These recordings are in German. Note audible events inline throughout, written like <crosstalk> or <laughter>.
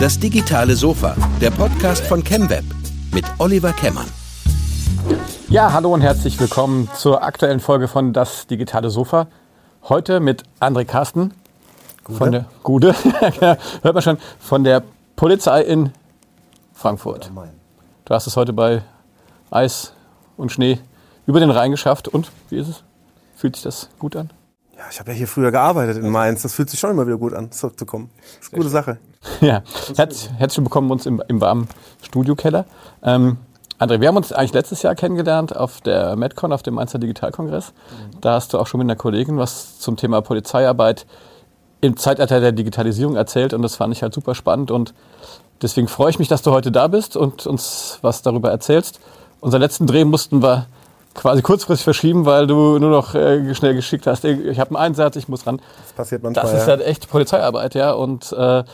Das digitale Sofa, der Podcast von ChemWeb mit Oliver Kemmern. Ja, hallo und herzlich willkommen zur aktuellen Folge von Das digitale Sofa. Heute mit André Carsten Gude. von der Gude, <laughs> hört man schon, von der Polizei in Frankfurt. Du hast es heute bei Eis und Schnee über den Rhein geschafft. Und wie ist es? Fühlt sich das gut an? Ja, ich habe ja hier früher gearbeitet in Mainz. Das fühlt sich schon immer wieder gut an, zurückzukommen. Das ist eine gute Sache. <laughs> Ja, Herz, herzlich willkommen uns im, im warmen Studiokeller. Ähm, André, wir haben uns eigentlich letztes Jahr kennengelernt auf der MedCon, auf dem Mainzer Digitalkongress. Da hast du auch schon mit einer Kollegin was zum Thema Polizeiarbeit im Zeitalter der Digitalisierung erzählt und das fand ich halt super spannend und deswegen freue ich mich, dass du heute da bist und uns was darüber erzählst. Unseren letzten Dreh mussten wir quasi kurzfristig verschieben, weil du nur noch äh, schnell geschickt hast. Ich habe einen Einsatz, ich muss ran. Das passiert manchmal. Das ist halt echt Polizeiarbeit, ja. Und äh,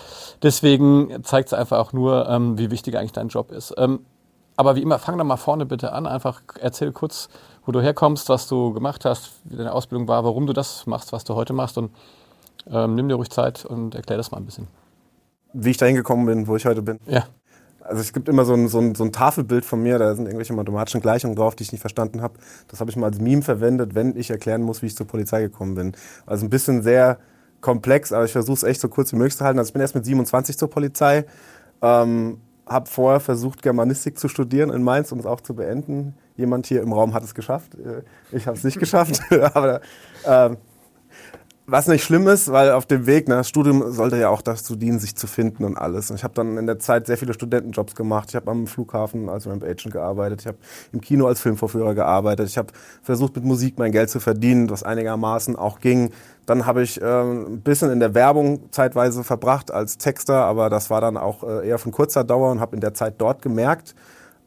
deswegen zeigt es einfach auch nur, ähm, wie wichtig eigentlich dein Job ist. Ähm, aber wie immer, fang doch mal vorne bitte an. Einfach erzähl kurz, wo du herkommst, was du gemacht hast, wie deine Ausbildung war, warum du das machst, was du heute machst. Und ähm, nimm dir ruhig Zeit und erklär das mal ein bisschen. Wie ich da hingekommen bin, wo ich heute bin. Ja. Also es gibt immer so ein, so, ein, so ein Tafelbild von mir, da sind irgendwelche mathematischen Gleichungen drauf, die ich nicht verstanden habe. Das habe ich mal als Meme verwendet, wenn ich erklären muss, wie ich zur Polizei gekommen bin. Also ein bisschen sehr komplex, aber ich versuche es echt so kurz wie möglich zu halten. Also ich bin erst mit 27 zur Polizei, ähm, habe vorher versucht, Germanistik zu studieren in Mainz, um es auch zu beenden. Jemand hier im Raum hat es geschafft. Äh, Ich habe es nicht <laughs> geschafft, <laughs> aber ähm, was nicht schlimm ist, weil auf dem Weg, ne, das Studium sollte ja auch dazu dienen, sich zu finden und alles. Und ich habe dann in der Zeit sehr viele Studentenjobs gemacht. Ich habe am Flughafen als Ramp Agent gearbeitet. Ich habe im Kino als Filmvorführer gearbeitet. Ich habe versucht, mit Musik mein Geld zu verdienen, was einigermaßen auch ging. Dann habe ich ähm, ein bisschen in der Werbung zeitweise verbracht als Texter, aber das war dann auch äh, eher von kurzer Dauer und habe in der Zeit dort gemerkt,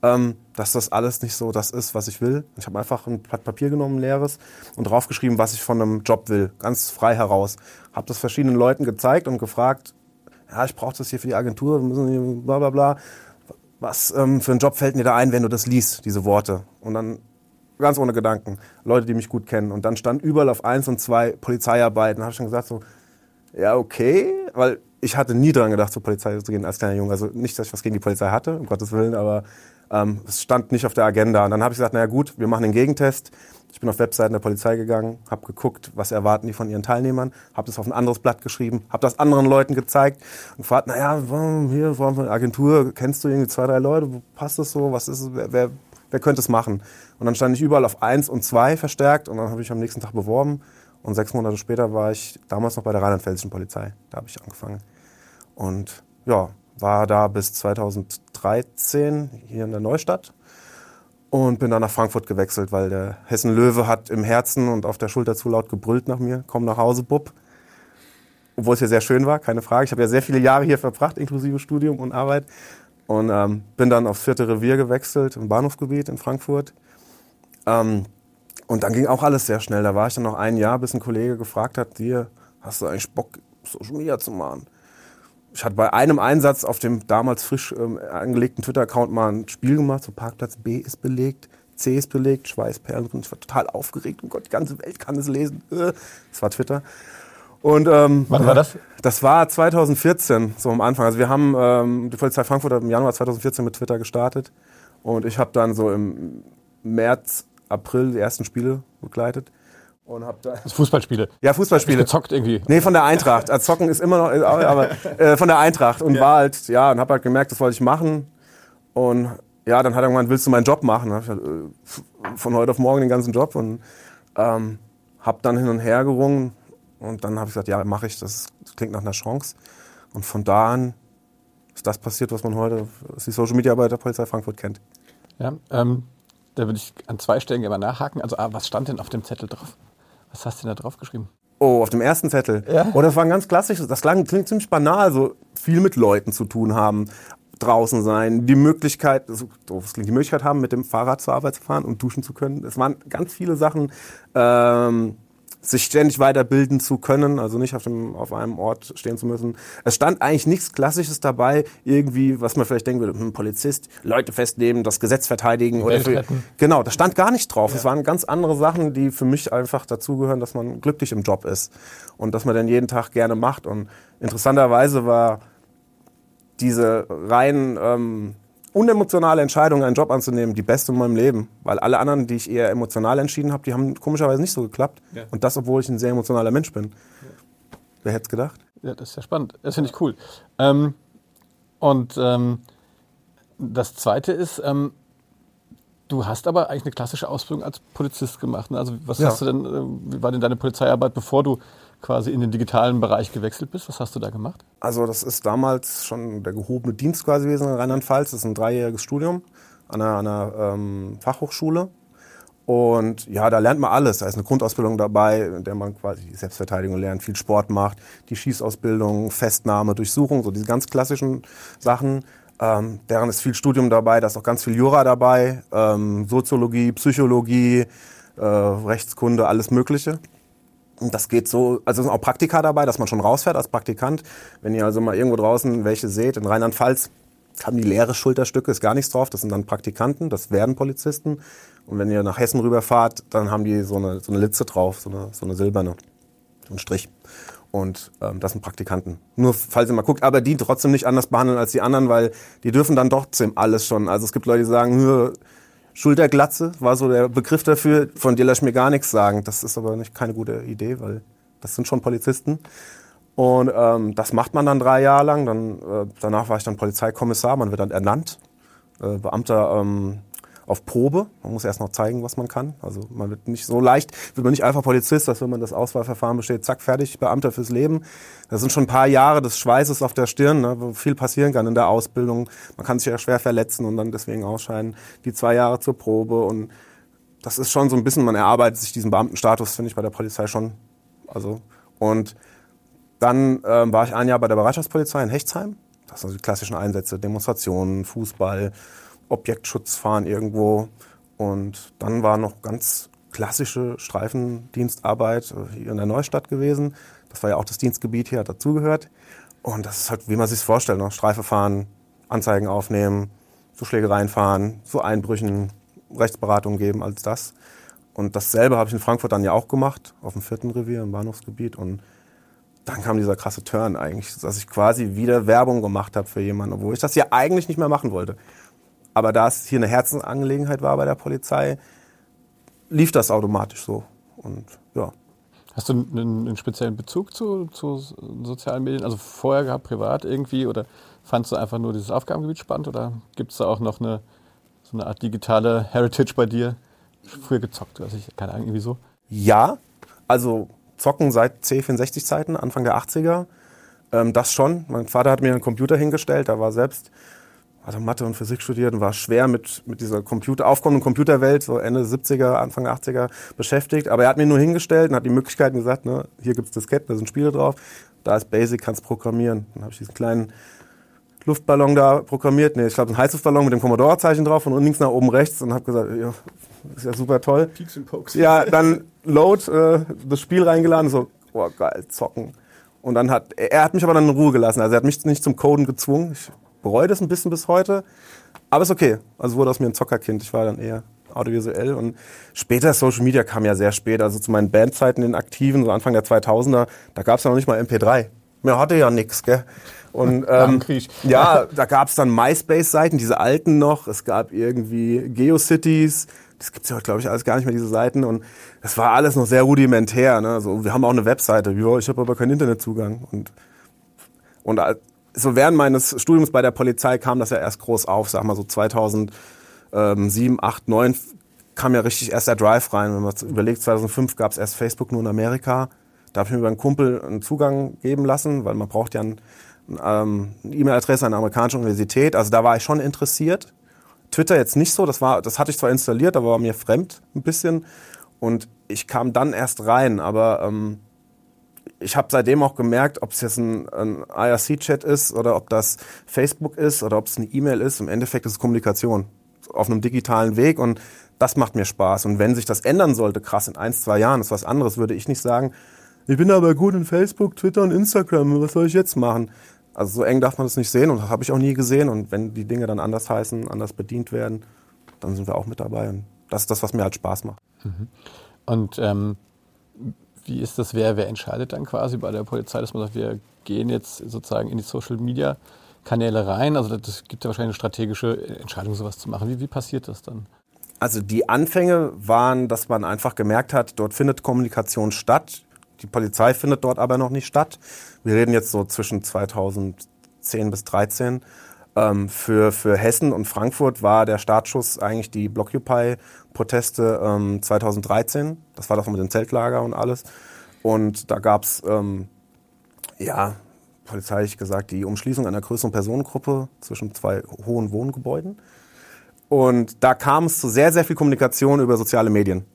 ähm, dass das alles nicht so das ist, was ich will. Ich habe einfach ein Blatt Papier genommen, leeres, und draufgeschrieben, was ich von einem Job will, ganz frei heraus. Habe das verschiedenen Leuten gezeigt und gefragt, ja, ich brauche das hier für die Agentur, wir müssen hier bla bla bla. Was ähm, für ein Job fällt mir da ein, wenn du das liest, diese Worte? Und dann ganz ohne Gedanken, Leute, die mich gut kennen. Und dann stand überall auf eins und zwei Polizeiarbeiten. Da habe ich schon gesagt so, ja, okay, weil ich hatte nie dran gedacht, zur Polizei zu gehen als kleiner Junge. Also nicht, dass ich was gegen die Polizei hatte, um Gottes Willen, aber ähm, es stand nicht auf der Agenda. Und dann habe ich gesagt, naja gut, wir machen den Gegentest. Ich bin auf Webseiten der Polizei gegangen, habe geguckt, was erwarten die von ihren Teilnehmern, habe das auf ein anderes Blatt geschrieben, habe das anderen Leuten gezeigt und gefragt, naja, hier, wir eine Agentur, kennst du irgendwie zwei, drei Leute, passt das so, was ist wer, wer, wer könnte es machen? Und dann stand ich überall auf eins und zwei verstärkt und dann habe ich am nächsten Tag beworben und sechs Monate später war ich damals noch bei der Rheinland-Pfälzischen Polizei. Da habe ich angefangen. Und ja, war da bis 2013 hier in der Neustadt und bin dann nach Frankfurt gewechselt, weil der Hessen Löwe hat im Herzen und auf der Schulter zu laut gebrüllt nach mir. Komm nach Hause, Bub. Obwohl es hier sehr schön war, keine Frage. Ich habe ja sehr viele Jahre hier verbracht, inklusive Studium und Arbeit. Und ähm, bin dann aufs vierte Revier gewechselt, im Bahnhofsgebiet in Frankfurt. Ähm, und dann ging auch alles sehr schnell. Da war ich dann noch ein Jahr, bis ein Kollege gefragt hat, dir, hast du eigentlich Bock, Social Media zu machen? Ich hatte bei einem Einsatz auf dem damals frisch ähm, angelegten Twitter-Account mal ein Spiel gemacht, so Parkplatz B ist belegt, C ist belegt, Schweißperlen drin. Ich war total aufgeregt. Oh Gott, die ganze Welt kann es lesen. Äh, Das war Twitter. Und, ähm, Wann war das? Das war 2014, so am Anfang. Also wir haben, ähm, die Polizei Frankfurt hat im Januar 2014 mit Twitter gestartet. Und ich habe dann so im März, April die ersten Spiele begleitet. Und hab da Das Fußballspiele. ja, Fußballspiele. Gezockt irgendwie. Nee, von der Eintracht. Also Zocken ist immer noch, aber äh, von der Eintracht. Und war halt, ja, und hab halt gemerkt, das wollte ich machen. Und ja, dann hat er gemeint, willst du meinen Job machen? Dann hab ich halt, äh, von heute auf morgen den ganzen Job und ähm, hab dann hin und her gerungen. Und dann habe ich gesagt, ja, mache ich. Das, das klingt nach einer Chance. Und von da an ist das passiert, was man heute als die Social Media Arbeit der Polizei Frankfurt kennt. Ja, ähm, da würde ich an zwei Stellen gerne mal nachhaken. Also, ah, was stand denn auf dem Zettel drauf? Was hast du denn da drauf geschrieben? Oh, auf dem ersten Zettel. Ja. Oh, das war ein ganz klassisch. Das klang, klingt ziemlich banal, so viel mit Leuten zu tun haben, draußen sein, die Möglichkeit, so es klingt, die Möglichkeit haben, mit dem Fahrrad zur Arbeit zu fahren und duschen zu können. Es waren ganz viele Sachen. Ähm, sich ständig weiterbilden zu können, also nicht auf, dem, auf einem Ort stehen zu müssen. Es stand eigentlich nichts Klassisches dabei, irgendwie, was man vielleicht denken würde, hm, Polizist, Leute festnehmen, das Gesetz verteidigen. Oder für, genau, da stand gar nicht drauf. Es waren ganz andere Sachen, die für mich einfach dazugehören, dass man glücklich im Job ist und dass man den jeden Tag gerne macht. Und interessanterweise war diese rein ähm, unemotionale Entscheidung, einen Job anzunehmen, die beste in meinem Leben. Weil alle anderen, die ich eher emotional entschieden habe, die haben komischerweise nicht so geklappt. Ja. Und das, obwohl ich ein sehr emotionaler Mensch bin. Ja. Wer hätte es gedacht? Ja, das ist ja spannend. Das finde ich cool. Ähm, und ähm, das Zweite ist, ähm, du hast aber eigentlich eine klassische Ausbildung als Polizist gemacht. Ne? Also was ja. hast du denn, äh, wie war denn deine Polizeiarbeit, bevor du quasi in den digitalen Bereich gewechselt bist. Was hast du da gemacht? Also das ist damals schon der gehobene Dienst quasi gewesen in Rheinland-Pfalz. Das ist ein dreijähriges Studium an einer, einer ähm, Fachhochschule. Und ja, da lernt man alles. Da ist eine Grundausbildung dabei, in der man quasi Selbstverteidigung lernt, viel Sport macht, die Schießausbildung, Festnahme, Durchsuchung, so diese ganz klassischen Sachen. Ähm, deren ist viel Studium dabei, da ist auch ganz viel Jura dabei, ähm, Soziologie, Psychologie, äh, Rechtskunde, alles Mögliche. Und das geht so, also sind auch Praktika dabei, dass man schon rausfährt als Praktikant. Wenn ihr also mal irgendwo draußen welche seht, in Rheinland-Pfalz haben die leere Schulterstücke, ist gar nichts drauf, das sind dann Praktikanten, das werden Polizisten. Und wenn ihr nach Hessen rüberfahrt, dann haben die so eine, so eine Litze drauf, so eine, so eine silberne, so ein Strich. Und ähm, das sind Praktikanten. Nur falls ihr mal guckt, aber die trotzdem nicht anders behandeln als die anderen, weil die dürfen dann doch alles schon. Also es gibt Leute, die sagen, Schulterglatze war so der Begriff dafür, von dir lasse ich mir gar nichts sagen. Das ist aber nicht keine gute Idee, weil das sind schon Polizisten. Und ähm, das macht man dann drei Jahre lang. Dann, äh, danach war ich dann Polizeikommissar, man wird dann ernannt. Äh, Beamter ähm, auf Probe. Man muss erst noch zeigen, was man kann. Also man wird nicht so leicht, wird man nicht einfach Polizist, dass wenn man das Auswahlverfahren besteht, zack, fertig, Beamter fürs Leben. Das sind schon ein paar Jahre des Schweißes auf der Stirn, ne, wo viel passieren kann in der Ausbildung. Man kann sich ja schwer verletzen und dann deswegen ausscheiden. Die zwei Jahre zur Probe und das ist schon so ein bisschen, man erarbeitet sich diesen Beamtenstatus, finde ich, bei der Polizei schon. Also, und dann ähm, war ich ein Jahr bei der Bereitschaftspolizei in Hechtsheim. Das sind die klassischen Einsätze, Demonstrationen, Fußball, Objektschutz fahren irgendwo. Und dann war noch ganz klassische Streifendienstarbeit äh, hier in der Neustadt gewesen. Das war ja auch das Dienstgebiet hier, hat dazugehört. Und das ist halt, wie man sich vorstellt, noch ne? Streife fahren, Anzeigen aufnehmen, so Schlägereien fahren, so Einbrüchen, Rechtsberatung geben, als das. Und dasselbe habe ich in Frankfurt dann ja auch gemacht, auf dem vierten Revier im Bahnhofsgebiet. Und dann kam dieser krasse Turn eigentlich, dass ich quasi wieder Werbung gemacht habe für jemanden, obwohl ich das ja eigentlich nicht mehr machen wollte. Aber da es hier eine Herzensangelegenheit war bei der Polizei, lief das automatisch so. Und ja. Hast du einen, einen speziellen Bezug zu, zu, sozialen Medien? Also vorher gehabt, privat irgendwie? Oder fandst du einfach nur dieses Aufgabengebiet spannend? Oder gibt es da auch noch eine, so eine Art digitale Heritage bei dir? Früher gezockt, weiß ich, keine Ahnung, irgendwie so? Ja, also zocken seit C64-Zeiten, Anfang der 80er. Ähm, das schon. Mein Vater hat mir einen Computer hingestellt, da war selbst hatte Mathe und Physik studiert und war schwer mit, mit dieser Computer, aufkommenden Computerwelt, so Ende 70er, Anfang 80er beschäftigt. Aber er hat mir nur hingestellt und hat die Möglichkeiten gesagt, ne, hier gibt's Disketten, da sind Spiele drauf, da ist Basic, kannst programmieren. Dann habe ich diesen kleinen Luftballon da programmiert, nee, ich glaube ein Heißluftballon mit dem Commodore-Zeichen drauf und links nach oben rechts und habe gesagt, ja, ist ja super toll. Peaks and Pokes. Ja, dann Load, äh, das Spiel reingeladen, so, boah, geil, zocken. Und dann hat, er hat mich aber dann in Ruhe gelassen. Also er hat mich nicht zum Coden gezwungen. Ich bereue das ein bisschen bis heute. Aber ist okay. Also wurde aus mir ein Zockerkind. Ich war dann eher audiovisuell und später Social Media kam ja sehr spät. Also zu meinen Bandzeiten in Aktiven, so Anfang der 2000er, da gab es ja noch nicht mal MP3. Mir hatte ja nix, gell? Und <laughs> ähm, <laughs> ja, da gab es dann MySpace-Seiten, diese alten noch. Es gab irgendwie GeoCities. Das gibt's ja, glaube ich, alles gar nicht mehr, diese Seiten. Und das war alles noch sehr rudimentär. Ne? Also, wir haben auch eine Webseite. Ja, ich habe aber keinen Internetzugang. Und, und so während meines Studiums bei der Polizei kam das ja erst groß auf, sag mal so 2007, 8, 9 kam ja richtig erst der Drive rein. Wenn man überlegt, 2005 gab es erst Facebook nur in Amerika. Da habe ich mir über einen Kumpel einen Zugang geben lassen, weil man braucht ja ein, ähm, eine E-Mail-Adresse an einer amerikanischen Universität. Also da war ich schon interessiert. Twitter jetzt nicht so, das, war, das hatte ich zwar installiert, aber war mir fremd ein bisschen. Und ich kam dann erst rein, aber ähm, ich habe seitdem auch gemerkt, ob es jetzt ein, ein IRC-Chat ist oder ob das Facebook ist oder ob es eine E-Mail ist, im Endeffekt ist es Kommunikation. auf einem digitalen Weg und das macht mir Spaß. Und wenn sich das ändern sollte, krass, in ein, zwei Jahren ist was anderes, würde ich nicht sagen, ich bin aber gut in Facebook, Twitter und Instagram, was soll ich jetzt machen? Also so eng darf man das nicht sehen und das habe ich auch nie gesehen. Und wenn die Dinge dann anders heißen, anders bedient werden, dann sind wir auch mit dabei. Und das ist das, was mir halt Spaß macht. Mhm. Und ähm, wie ist das, wer, wer entscheidet dann quasi bei der Polizei, dass man sagt, wir gehen jetzt sozusagen in die Social Media Kanäle rein? Also das gibt ja wahrscheinlich eine strategische Entscheidung, sowas zu machen. Wie, wie passiert das dann? Also die Anfänge waren, dass man einfach gemerkt hat, dort findet Kommunikation statt. Die Polizei findet dort aber noch nicht statt. Wir reden jetzt so zwischen 2010 bis 2013. Ähm, für, für Hessen und Frankfurt war der Startschuss eigentlich die Blockupy-Proteste ähm, 2013. Das war das mit dem Zeltlager und alles. Und da gab's ähm, ja, polizeilich gesagt, die Umschließung einer größeren Personengruppe zwischen zwei hohen Wohngebäuden. Und da kam es zu sehr, sehr viel Kommunikation über soziale Medien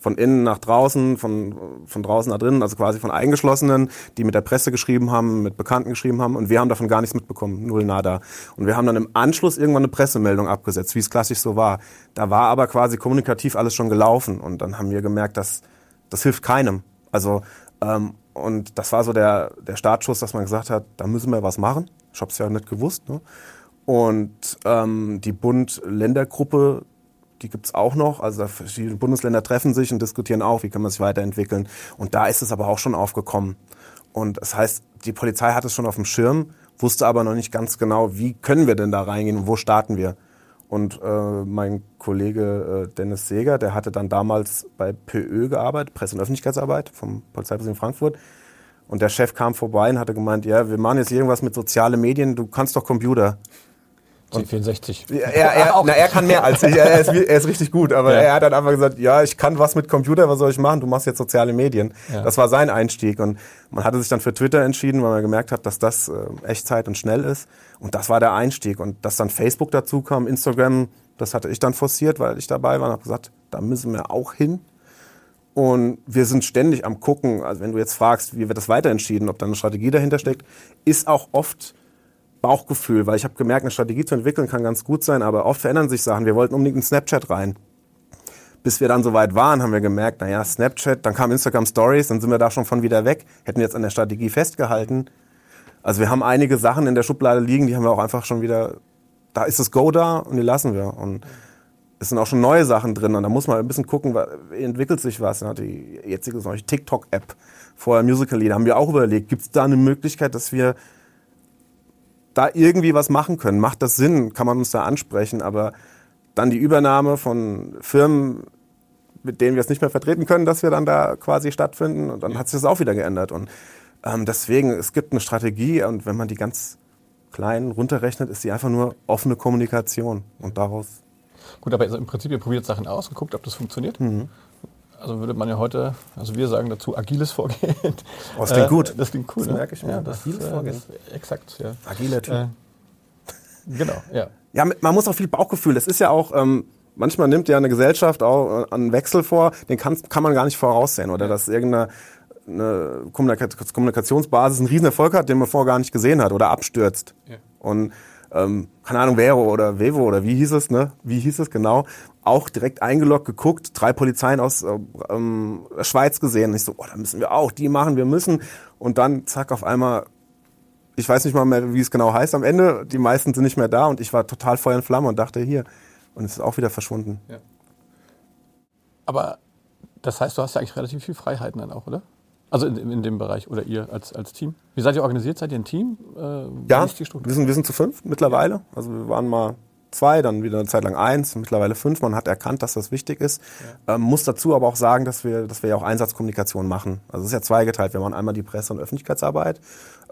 von innen nach draußen, von, von draußen nach drinnen, also quasi von Eingeschlossenen, die mit der Presse geschrieben haben, mit Bekannten geschrieben haben und wir haben davon gar nichts mitbekommen, null nada. Und wir haben dann im Anschluss irgendwann eine Pressemeldung abgesetzt, wie es klassisch so war. Da war aber quasi kommunikativ alles schon gelaufen und dann haben wir gemerkt, dass das hilft keinem. Also ähm, und das war so der, der Startschuss, dass man gesagt hat, da müssen wir was machen. Ich habe es ja nicht gewusst. Ne? Und ähm, die Bund-Länder-Gruppe die gibt's auch noch. Also verschiedene Bundesländer treffen sich und diskutieren auch, wie kann man sich weiterentwickeln. Und da ist es aber auch schon aufgekommen. Und das heißt, die Polizei hat es schon auf dem Schirm, wusste aber noch nicht ganz genau, wie können wir denn da reingehen und wo starten wir. Und äh, mein Kollege äh, Dennis Seger, der hatte dann damals bei PÖ gearbeitet, Presse- und Öffentlichkeitsarbeit vom Polizeipräsidium Frankfurt. Und der Chef kam vorbei und hatte gemeint, ja, wir machen jetzt irgendwas mit sozialen Medien, du kannst doch Computer. C64. Er, er, <laughs> na, er kann mehr als ich. Er ist, er ist richtig gut, aber ja. er hat dann einfach gesagt, ja, ich kann was mit Computer, was soll ich machen? Du machst jetzt soziale Medien. Ja. Das war sein Einstieg und man hatte sich dann für Twitter entschieden, weil man gemerkt hat, dass das äh, Echtzeit und schnell ist. Und das war der Einstieg. Und dass dann Facebook dazu kam, Instagram, das hatte ich dann forciert, weil ich dabei war und habe gesagt, da müssen wir auch hin. Und wir sind ständig am gucken. Also wenn du jetzt fragst, wie wird das weiter entschieden, ob da eine Strategie dahinter steckt, ist auch oft Bauchgefühl, weil ich habe gemerkt, eine Strategie zu entwickeln kann ganz gut sein, aber oft verändern sich Sachen. Wir wollten unbedingt in Snapchat rein. Bis wir dann soweit waren, haben wir gemerkt, naja, Snapchat, dann kam Instagram Stories, dann sind wir da schon von wieder weg, hätten jetzt an der Strategie festgehalten. Also wir haben einige Sachen in der Schublade liegen, die haben wir auch einfach schon wieder, da ist das Go da und die lassen wir. Und es sind auch schon neue Sachen drin und da muss man ein bisschen gucken, wie entwickelt sich was. Die jetzige TikTok-App, vorher Musical.ly, da haben wir auch überlegt, gibt es da eine Möglichkeit, dass wir da irgendwie was machen können. Macht das Sinn? Kann man uns da ansprechen? Aber dann die Übernahme von Firmen, mit denen wir es nicht mehr vertreten können, dass wir dann da quasi stattfinden. Und dann hat sich das auch wieder geändert. Und ähm, deswegen, es gibt eine Strategie und wenn man die ganz klein runterrechnet, ist sie einfach nur offene Kommunikation. Und daraus. Gut, aber also im Prinzip, ihr probiert Sachen aus und guckt, ob das funktioniert. Mhm. Also würde man ja heute, also wir sagen dazu agiles Vorgehen. Oh, das klingt äh, gut. Das klingt cool. Das ne? merke ich mir. Ja, das, agiles äh, Vorgehen. exakt, ja. Agiler Typ. Äh, genau, ja. Ja, man muss auch viel Bauchgefühl. Das ist ja auch, ähm, manchmal nimmt ja eine Gesellschaft auch äh, einen Wechsel vor, den kann, kann man gar nicht voraussehen. Oder dass irgendeine eine Kommunikationsbasis einen Riesenerfolg hat, den man vorher gar nicht gesehen hat oder abstürzt. Ja. Und ähm, keine Ahnung, Vero oder Vevo oder wie hieß es, ne? Wie hieß es genau? Auch direkt eingeloggt, geguckt, drei Polizeien aus äh, ähm, Schweiz gesehen. Und ich so, oh, da müssen wir auch, die machen, wir müssen. Und dann, zack, auf einmal, ich weiß nicht mal mehr, wie es genau heißt am Ende, die meisten sind nicht mehr da und ich war total Feuer in Flamme und dachte, hier. Und es ist auch wieder verschwunden. Ja. Aber das heißt, du hast ja eigentlich relativ viel Freiheiten dann auch, oder? Also in, in, dem Bereich oder ihr als, als Team? Wie seid ihr organisiert? Seid ihr ein Team? Äh, ja, wir sind, wir sind zu fünf mittlerweile. Also wir waren mal zwei, dann wieder eine Zeit lang eins, mittlerweile fünf. Man hat erkannt, dass das wichtig ist. Ja. Ähm, muss dazu aber auch sagen, dass wir, dass wir ja auch Einsatzkommunikation machen. Also es ist ja zweigeteilt. Wir machen einmal die Presse- und Öffentlichkeitsarbeit,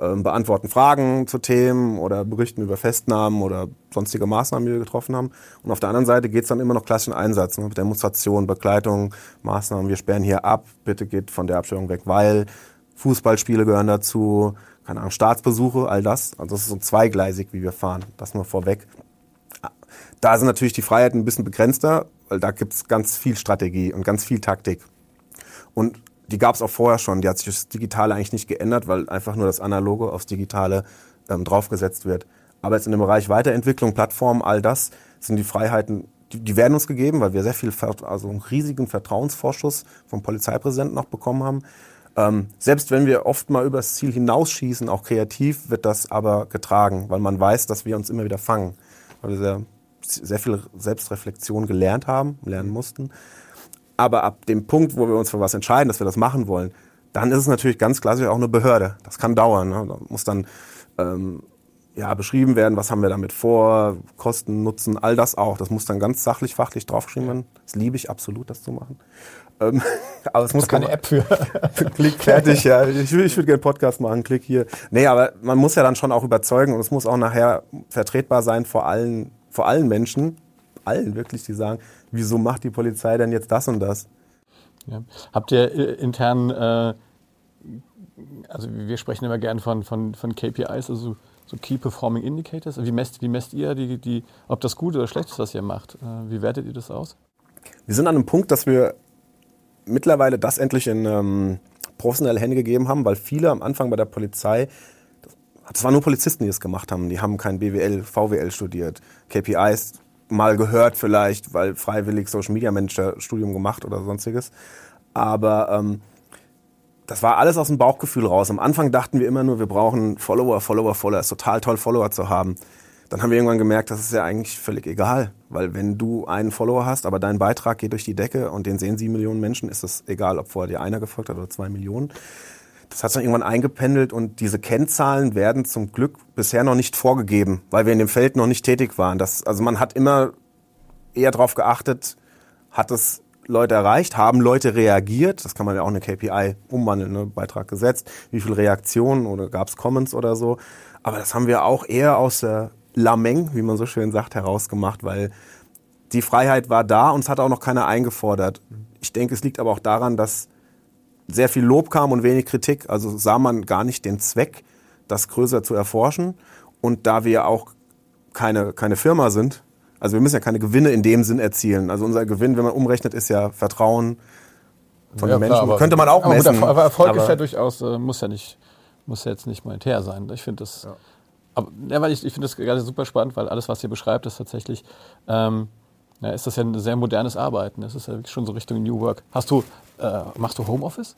ähm, beantworten Fragen zu Themen oder berichten über Festnahmen oder sonstige Maßnahmen, die wir getroffen haben. Und auf der anderen Seite geht es dann immer noch klassischen Einsatz, ne? Demonstration, Begleitung, Maßnahmen. Wir sperren hier ab, bitte geht von der Abstellung weg, weil Fußballspiele gehören dazu, keine Ahnung, Staatsbesuche, all das. Also das ist so zweigleisig, wie wir fahren. Das nur vorweg. Da sind natürlich die Freiheiten ein bisschen begrenzter, weil da gibt es ganz viel Strategie und ganz viel Taktik. Und die gab es auch vorher schon. Die hat sich das Digitale eigentlich nicht geändert, weil einfach nur das Analoge aufs Digitale ähm, draufgesetzt wird. Aber jetzt in dem Bereich Weiterentwicklung, Plattformen, all das, sind die Freiheiten die, die werden uns gegeben, weil wir sehr viel, also einen riesigen Vertrauensvorschuss vom Polizeipräsidenten noch bekommen haben. Ähm, selbst wenn wir oft mal übers Ziel hinausschießen, auch kreativ, wird das aber getragen, weil man weiß, dass wir uns immer wieder fangen. Weil wir sehr, sehr viel Selbstreflexion gelernt haben, lernen mussten. Aber ab dem Punkt, wo wir uns für was entscheiden, dass wir das machen wollen, dann ist es natürlich ganz klassisch auch eine Behörde. Das kann dauern. Ne? Da muss dann ähm, ja, beschrieben werden, was haben wir damit vor, Kosten, Nutzen, all das auch. Das muss dann ganz sachlich, fachlich draufgeschrieben werden. Das liebe ich absolut, das zu machen. Ähm, <laughs> aber es muss keine App <laughs> für. Klick fertig, ja. Ich, ich würde gerne Podcast machen, Klick hier. Nee, aber man muss ja dann schon auch überzeugen und es muss auch nachher vertretbar sein vor allen, vor allen Menschen, allen wirklich, die sagen, wieso macht die Polizei denn jetzt das und das? Ja. Habt ihr äh, intern, äh, also wir sprechen immer gerne von, von, von KPIs, also so Key Performing Indicators? Wie messt, wie messt ihr, die, die, ob das gut oder schlecht ist, was ihr macht? Äh, wie wertet ihr das aus? Wir sind an einem Punkt, dass wir mittlerweile das endlich in ähm, professionelle Hände gegeben haben, weil viele am Anfang bei der Polizei, das waren nur Polizisten, die es gemacht haben. Die haben kein BWL, VWL studiert, KPIs mal gehört vielleicht, weil freiwillig Social Media Manager Studium gemacht oder sonstiges. Aber ähm, das war alles aus dem Bauchgefühl raus. Am Anfang dachten wir immer nur, wir brauchen Follower, Follower, Follower. Ist total toll, Follower zu haben. Dann haben wir irgendwann gemerkt, das ist ja eigentlich völlig egal. Weil wenn du einen Follower hast, aber dein Beitrag geht durch die Decke und den sehen sieben Millionen Menschen, ist es egal, ob vorher dir einer gefolgt hat oder zwei Millionen. Das hat sich irgendwann eingependelt und diese Kennzahlen werden zum Glück bisher noch nicht vorgegeben, weil wir in dem Feld noch nicht tätig waren. Das, also man hat immer eher darauf geachtet, hat es Leute erreicht? Haben Leute reagiert? Das kann man ja auch eine KPI umwandeln, ne? Beitrag gesetzt. Wie viel Reaktionen oder gab es Comments oder so? Aber das haben wir auch eher aus der Lameng, wie man so schön sagt, herausgemacht, weil die Freiheit war da und es hat auch noch keiner eingefordert. Ich denke, es liegt aber auch daran, dass sehr viel Lob kam und wenig Kritik. Also sah man gar nicht den Zweck, das größer zu erforschen. Und da wir auch keine, keine Firma sind, also wir müssen ja keine Gewinne in dem Sinn erzielen. Also unser Gewinn, wenn man umrechnet, ist ja Vertrauen von ja, den Menschen. Klar, Könnte man auch messen. Aber, aber Erfolg aber ist ja durchaus, äh, muss ja nicht, muss ja jetzt nicht monetär sein. Ich finde das, ja. aber, ja, weil ich, ich finde das gerade super spannend, weil alles, was ihr beschreibt, ist tatsächlich, ähm, ja, ist das ja ein sehr modernes Arbeiten. Das ist ja wirklich schon so Richtung New Work. Hast du, äh, machst du Homeoffice?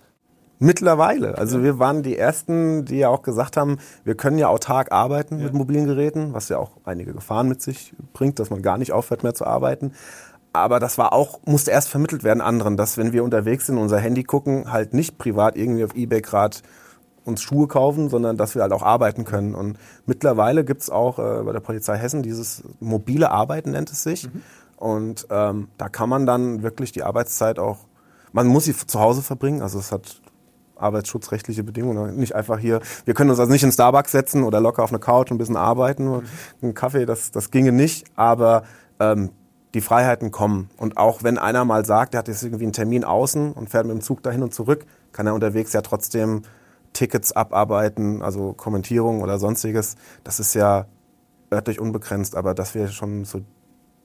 Mittlerweile. Also wir waren die Ersten, die ja auch gesagt haben, wir können ja autark arbeiten ja. mit mobilen Geräten, was ja auch einige Gefahren mit sich bringt, dass man gar nicht aufhört mehr zu arbeiten. Aber das war auch, musste erst vermittelt werden anderen, dass wenn wir unterwegs sind, unser Handy gucken, halt nicht privat irgendwie auf Ebay gerade uns Schuhe kaufen, sondern dass wir halt auch arbeiten können. Und mittlerweile gibt's auch äh, bei der Polizei Hessen dieses mobile Arbeiten nennt es sich. Mhm. Und ähm, da kann man dann wirklich die Arbeitszeit auch, man muss sie zu Hause verbringen, also es hat arbeitsschutzrechtliche Bedingungen. Nicht einfach hier, wir können uns also nicht in Starbucks setzen oder locker auf eine Couch und ein bisschen arbeiten, mhm. einen Kaffee, das, das ginge nicht, aber ähm, die Freiheiten kommen. Und auch wenn einer mal sagt, er hat jetzt irgendwie einen Termin außen und fährt mit dem Zug dahin und zurück, kann er unterwegs ja trotzdem Tickets abarbeiten, also Kommentierung oder sonstiges. Das ist ja örtlich unbegrenzt, aber dass wir schon so,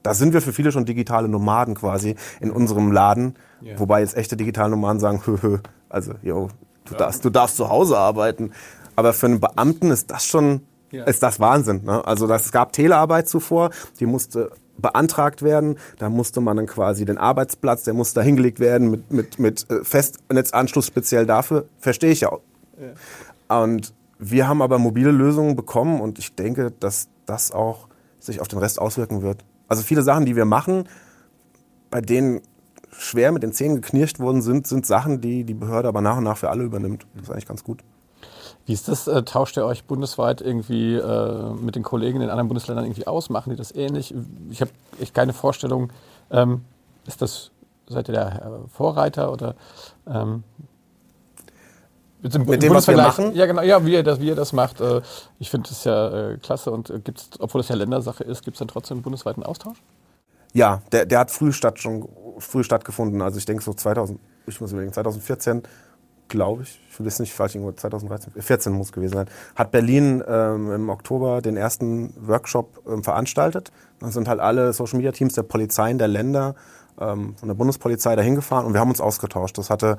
da sind wir für viele schon digitale Nomaden quasi in unserem Laden, yeah. wobei jetzt echte digitale Nomaden sagen, hö, hö, also, yo, du, ja. darfst, du darfst zu Hause arbeiten. Aber für einen Beamten ist das schon, ja. ist das Wahnsinn. Ne? Also das, es gab Telearbeit zuvor, die musste beantragt werden. Da musste man dann quasi den Arbeitsplatz, der musste da hingelegt werden mit, mit, mit äh, Festnetzanschluss speziell dafür. Verstehe ich auch. Ja. Und wir haben aber mobile Lösungen bekommen und ich denke, dass das auch sich auf den Rest auswirken wird. Also viele Sachen, die wir machen, bei denen schwer mit den Zähnen geknirscht worden sind, sind Sachen, die die Behörde aber nach und nach für alle übernimmt. Das ist eigentlich ganz gut. Wie ist das? Äh, tauscht ihr euch bundesweit irgendwie äh, mit den Kollegen in den anderen Bundesländern irgendwie aus? Machen die das ähnlich? Ich habe echt keine Vorstellung. Ähm, ist das, seid ihr der äh, Vorreiter oder ähm, dem, mit dem was wir machen? Ja, genau, ja, wie ihr das, wie ihr das macht. Äh, ich finde das ja äh, klasse und äh, gibt's, obwohl das ja Ländersache ist, gibt es dann trotzdem einen bundesweiten Austausch? Ja, der, der hat früh, statt, schon, früh stattgefunden. Also ich denke so 2000, ich muss überlegen, 2014, glaube ich, ich will jetzt nicht falsch, irgendwo 2013, 14 muss gewesen sein, hat Berlin ähm, im Oktober den ersten Workshop ähm, veranstaltet. Dann sind halt alle Social Media Teams der Polizeien der Länder ähm, von der Bundespolizei dahin gefahren und wir haben uns ausgetauscht. Das hatte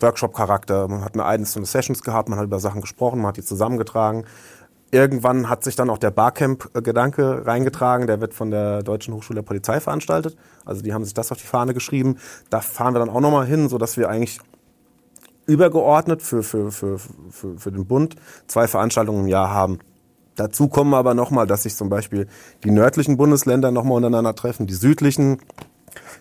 Workshop-Charakter. Man hat eine einzelne Sessions gehabt, man hat über Sachen gesprochen, man hat die zusammengetragen. irgendwann hat sich dann auch der Barcamp-Gedanke reingetragen. Der wird von der Deutschen Hochschule der Polizei veranstaltet. Also die haben sich das auf die Fahne geschrieben. Da fahren wir dann auch nochmal hin, sodass wir eigentlich übergeordnet für, für, für, für, für den Bund zwei Veranstaltungen im Jahr haben. Dazu kommen aber nochmal, dass sich zum Beispiel die nördlichen Bundesländer nochmal untereinander treffen, die südlichen.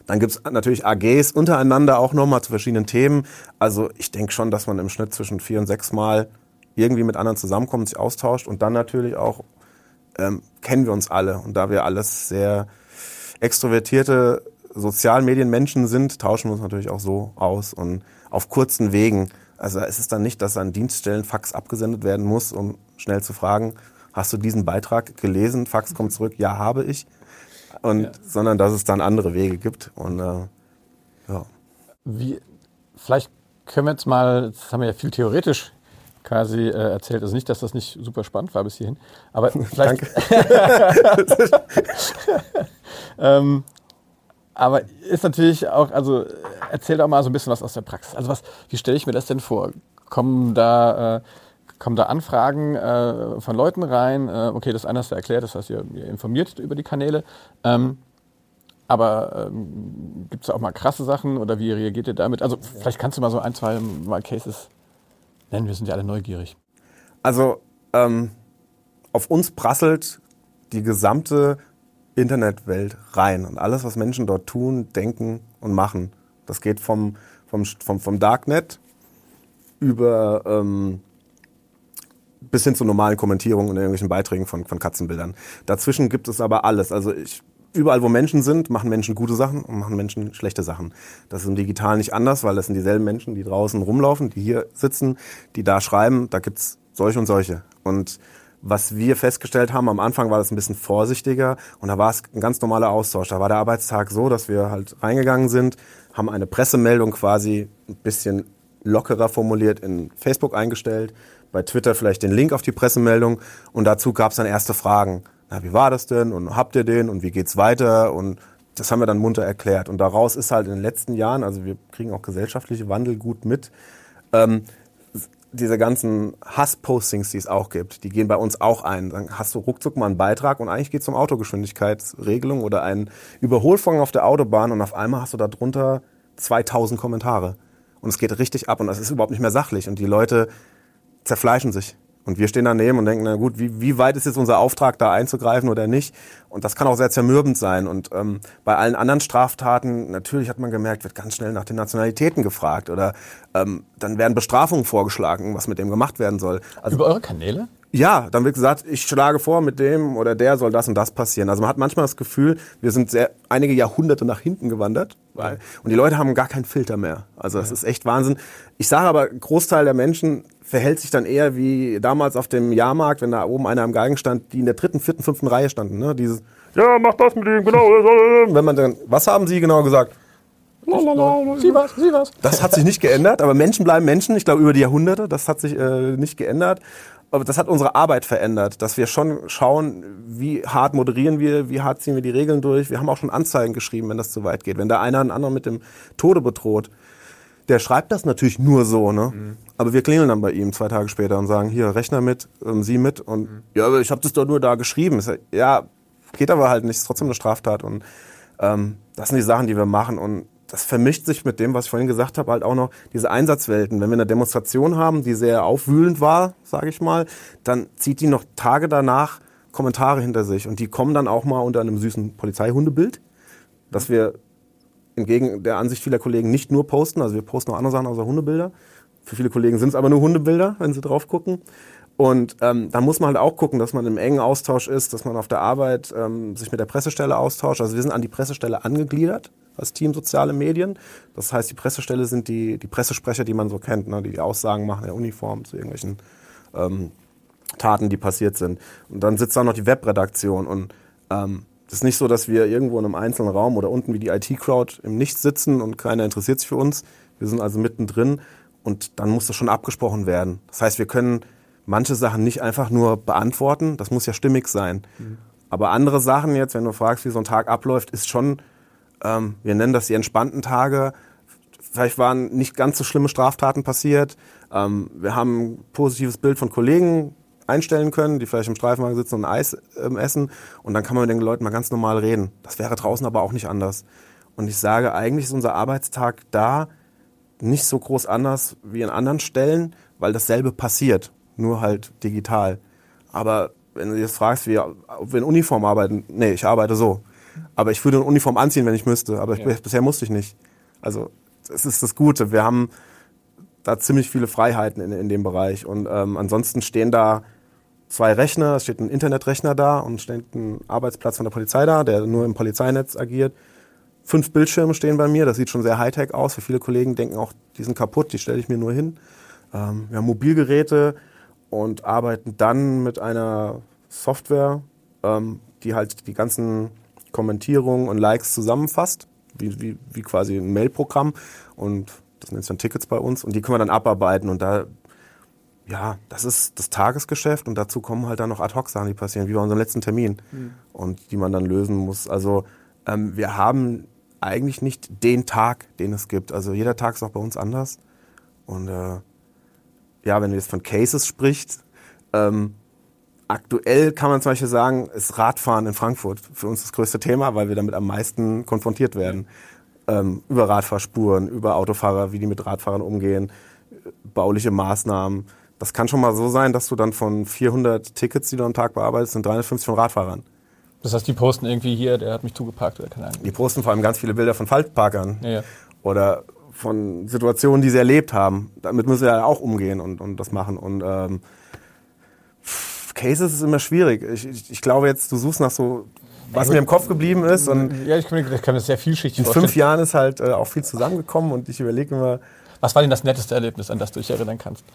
Dann gibt's natürlich AGs untereinander auch nochmal zu verschiedenen Themen. Also ich denke schon, dass man im Schnitt zwischen vier und sechs Mal irgendwie mit anderen zusammenkommt, sich austauscht und dann natürlich auch ähm, kennen wir uns alle. Und da wir alles sehr extrovertierte Sozialmedienmenschen sind, tauschen wir uns natürlich auch so aus und auf kurzen Wegen. Also es ist dann nicht, dass an Dienststellen Fax abgesendet werden muss, um schnell zu fragen, hast du diesen Beitrag gelesen? Fax kommt zurück, ja, habe ich. Und, ja. Sondern dass es dann andere Wege gibt. Und äh, ja. Wie, vielleicht können wir jetzt mal, das haben wir ja viel theoretisch quasi äh, erzählt. Also nicht, dass das nicht super spannend war bis hierhin, aber <laughs> vielleicht. Danke. <laughs> ähm, aber ist natürlich auch, also erzähl doch mal so ein bisschen was aus der Praxis. Also was, wie stelle ich mir das denn vor? Kommen da, äh, kommen da Anfragen äh, von Leuten rein? Äh, okay, das eine hast du erklärt, das heißt, ihr, ihr informiert über die Kanäle. Ähm, aber ähm, gibt es auch mal krasse Sachen oder wie reagiert ihr damit? Also vielleicht kannst du mal so ein, zwei mal Cases nennen, wir sind ja alle neugierig. Also ähm, auf uns prasselt die gesamte Internetwelt rein und alles, was Menschen dort tun, denken und machen. Das geht vom, vom, vom, vom Darknet über ähm, bis hin zu normalen Kommentierungen und irgendwelchen Beiträgen von, von Katzenbildern. Dazwischen gibt es aber alles. Also ich, überall, wo Menschen sind, machen Menschen gute Sachen und machen Menschen schlechte Sachen. Das ist im Digital nicht anders, weil das sind dieselben Menschen, die draußen rumlaufen, die hier sitzen, die da schreiben. Da gibt's solche und solche. Und was wir festgestellt haben, am Anfang war das ein bisschen vorsichtiger und da war es ein ganz normaler Austausch. Da war der Arbeitstag so, dass wir halt reingegangen sind, haben eine Pressemeldung quasi ein bisschen lockerer formuliert in Facebook eingestellt, bei Twitter vielleicht den Link auf die Pressemeldung und dazu gab es dann erste Fragen. Na, wie war das denn und habt ihr den und wie geht's weiter und das haben wir dann munter erklärt. Und daraus ist halt in den letzten Jahren, also wir kriegen auch gesellschaftliche Wandel gut mit, ähm, diese ganzen Hass-Postings, die es auch gibt, die gehen bei uns auch ein. Dann hast du ruckzuck mal einen Beitrag und eigentlich geht es um Autogeschwindigkeitsregelung oder einen Überholvorgang auf der Autobahn und auf einmal hast du da drunter 2000 Kommentare. Und es geht richtig ab und das ist überhaupt nicht mehr sachlich und die Leute zerfleischen sich. Und wir stehen daneben und denken, na gut, wie, wie weit ist jetzt unser Auftrag, da einzugreifen oder nicht? Und das kann auch sehr zermürbend sein. Und ähm, bei allen anderen Straftaten, natürlich hat man gemerkt, wird ganz schnell nach den Nationalitäten gefragt oder ähm, dann werden Bestrafungen vorgeschlagen, was mit dem gemacht werden soll. Also, Über eure Kanäle? Ja, dann wird gesagt, ich schlage vor, mit dem oder der soll das und das passieren. Also man hat manchmal das Gefühl, wir sind sehr, einige Jahrhunderte nach hinten gewandert. Weil, und die Leute haben gar keinen Filter mehr. Also das ja. ist echt Wahnsinn. Ich sage aber, Großteil der Menschen verhält sich dann eher wie damals auf dem Jahrmarkt, wenn da oben einer am Galgen stand, die in der dritten, vierten, fünften Reihe standen. Ne? Dieses, ja, mach das mit ihm, genau. <laughs> Wenn man dann, was haben sie genau gesagt? Sie was, sie was. Das hat sich nicht geändert, aber Menschen bleiben Menschen, ich glaube über die Jahrhunderte, das hat sich äh, nicht geändert. Aber das hat unsere Arbeit verändert, dass wir schon schauen, wie hart moderieren wir, wie hart ziehen wir die Regeln durch. Wir haben auch schon Anzeigen geschrieben, wenn das zu weit geht. Wenn da einer einen anderen mit dem Tode bedroht, der schreibt das natürlich nur so, ne? Mhm. Aber wir klingeln dann bei ihm zwei Tage später und sagen, hier, Rechner mit, ähm, Sie mit. Und mhm. ja, aber ich habe das doch nur da geschrieben. Sag, ja, geht aber halt nicht, ist trotzdem eine Straftat. Und ähm, das sind die Sachen, die wir machen. Und das vermischt sich mit dem, was ich vorhin gesagt habe, halt auch noch diese Einsatzwelten. Wenn wir eine Demonstration haben, die sehr aufwühlend war, sage ich mal, dann zieht die noch Tage danach Kommentare hinter sich und die kommen dann auch mal unter einem süßen Polizeihundebild, dass wir entgegen der Ansicht vieler Kollegen nicht nur posten, also wir posten auch andere Sachen außer Hundebilder. Für viele Kollegen sind es aber nur Hundebilder, wenn sie drauf gucken. Und ähm, da muss man halt auch gucken, dass man im engen Austausch ist, dass man auf der Arbeit ähm, sich mit der Pressestelle austauscht. Also wir sind an die Pressestelle angegliedert als Team Soziale Medien. Das heißt, die Pressestelle sind die, die Pressesprecher, die man so kennt, ne, die, die Aussagen machen in der Uniform zu irgendwelchen ähm, Taten, die passiert sind. Und dann sitzt da noch die Webredaktion. Und ähm, das ist nicht so, dass wir irgendwo in einem einzelnen Raum oder unten wie die IT-Crowd im Nichts sitzen und keiner interessiert sich für uns. Wir sind also mittendrin und dann muss das schon abgesprochen werden. Das heißt, wir können manche Sachen nicht einfach nur beantworten. Das muss ja stimmig sein. Mhm. Aber andere Sachen jetzt, wenn du fragst, wie so ein Tag abläuft, ist schon, ähm, wir nennen das die entspannten Tage. Vielleicht waren nicht ganz so schlimme Straftaten passiert. Ähm, wir haben ein positives Bild von Kollegen einstellen können, die vielleicht im Streifenwagen sitzen und Eis ähm, essen und dann kann man mit den Leuten mal ganz normal reden. Das wäre draußen aber auch nicht anders. Und ich sage, eigentlich ist unser Arbeitstag da nicht so groß anders wie an anderen Stellen, weil dasselbe passiert, nur halt digital. Aber wenn du jetzt fragst, wie, ob wir in Uniform arbeiten, nee, ich arbeite so. Aber ich würde eine Uniform anziehen, wenn ich müsste. Aber ich, Ja. bisher musste ich nicht. Also das ist das Gute. Wir haben da ziemlich viele Freiheiten in, in dem Bereich. Und ähm, ansonsten stehen da zwei Rechner, es steht ein Internetrechner da und steht ein Arbeitsplatz von der Polizei da, der nur im Polizeinetz agiert. Fünf Bildschirme stehen bei mir, das sieht schon sehr Hightech aus. Für viele Kollegen denken auch, die sind kaputt, die stelle ich mir nur hin. Ähm, wir haben Mobilgeräte und arbeiten dann mit einer Software, ähm, die halt die ganzen Kommentierungen und Likes zusammenfasst, wie, wie, wie quasi ein Mailprogramm. Und das nennt sich dann Tickets bei uns und die können wir dann abarbeiten. Und da, ja, das ist das Tagesgeschäft und dazu kommen halt dann noch Ad-Hoc-Sachen, die passieren, wie bei unserem letzten Termin und die man dann lösen muss. Also ähm, wir haben eigentlich nicht den Tag, den es gibt. Also jeder Tag ist auch bei uns anders. Und äh, ja, wenn du jetzt von Cases sprichst, ähm, aktuell kann man zum Beispiel sagen, ist Radfahren in Frankfurt für uns das größte Thema, weil wir damit am meisten konfrontiert werden. Ähm, über Radfahrspuren, über Autofahrer, wie die mit Radfahrern umgehen, bauliche Maßnahmen. Das kann schon mal so sein, dass du dann von 400 Tickets, die du am Tag bearbeitest, sind 350 von Radfahrern. Das heißt, die posten irgendwie hier, der hat mich zugeparkt oder keine Ahnung. Die posten vor allem ganz viele Bilder von Faltparkern Ja, ja. oder von Situationen, die sie erlebt haben. Damit müssen wir ja auch umgehen und, und das machen. Und ähm, Cases ist immer schwierig. Ich, ich, ich glaube jetzt, du suchst nach so, was mir im Kopf geblieben ist. Und Ja, ich kann ich kann das sehr vielschichtig in vorstellen. fünf Jahren ist halt äh, auch viel zusammengekommen und ich überlege immer, Was war denn das netteste Erlebnis, an das du dich erinnern kannst?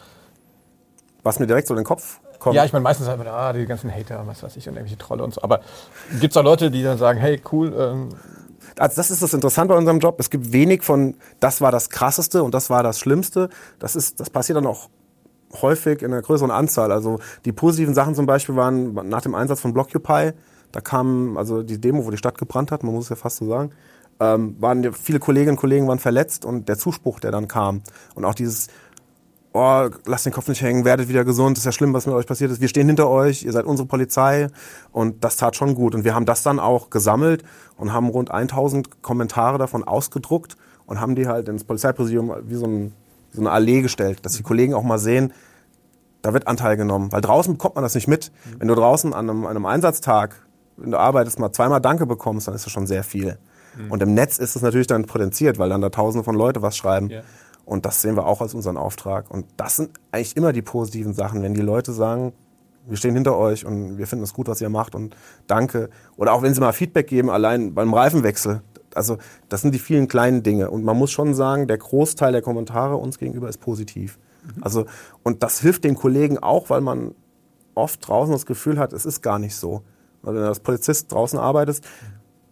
was mir direkt so in den Kopf kommt. Ja, ich meine, meistens sagt man, ah, die ganzen Hater, was weiß ich, und irgendwelche Trolle und so. Aber gibt es auch Leute, die dann sagen, hey, cool, ähm, Also das ist das Interessante bei unserem Job. Es gibt wenig von, das war das Krasseste und das war das Schlimmste. Das, ist, das passiert dann auch häufig in einer größeren Anzahl. Also die positiven Sachen zum Beispiel waren nach dem Einsatz von Blockupy, da kam also die Demo, wo die Stadt gebrannt hat, man muss es ja fast so sagen, ähm, waren viele Kolleginnen und Kollegen waren verletzt und der Zuspruch, der dann kam und auch dieses oh, lasst den Kopf nicht hängen, werdet wieder gesund, ist ja schlimm, was mit euch passiert ist. Wir stehen hinter euch, ihr seid unsere Polizei und das tat schon gut. Und wir haben das dann auch gesammelt und haben rund 1000 Kommentare davon ausgedruckt und haben die halt ins Polizeipräsidium wie so, ein, so eine Allee gestellt, dass die Kollegen auch mal sehen, da wird Anteil genommen. Weil draußen bekommt man das nicht mit. Wenn du draußen an einem, an einem Einsatztag, wenn du arbeitest, mal zweimal Danke bekommst, dann ist das schon sehr viel. Und im Netz ist es natürlich dann potenziert, weil dann da tausende von Leute was schreiben. Ja. Und das sehen wir auch als unseren Auftrag. Und das sind eigentlich immer die positiven Sachen, wenn die Leute sagen, wir stehen hinter euch und wir finden es gut, was ihr macht und danke. Oder auch wenn sie mal Feedback geben, allein beim Reifenwechsel. Also das sind die vielen kleinen Dinge. Und man muss schon sagen, der Großteil der Kommentare uns gegenüber ist positiv. Also, und das hilft den Kollegen auch, weil man oft draußen das Gefühl hat, es ist gar nicht so. Weil wenn du als Polizist draußen arbeitest,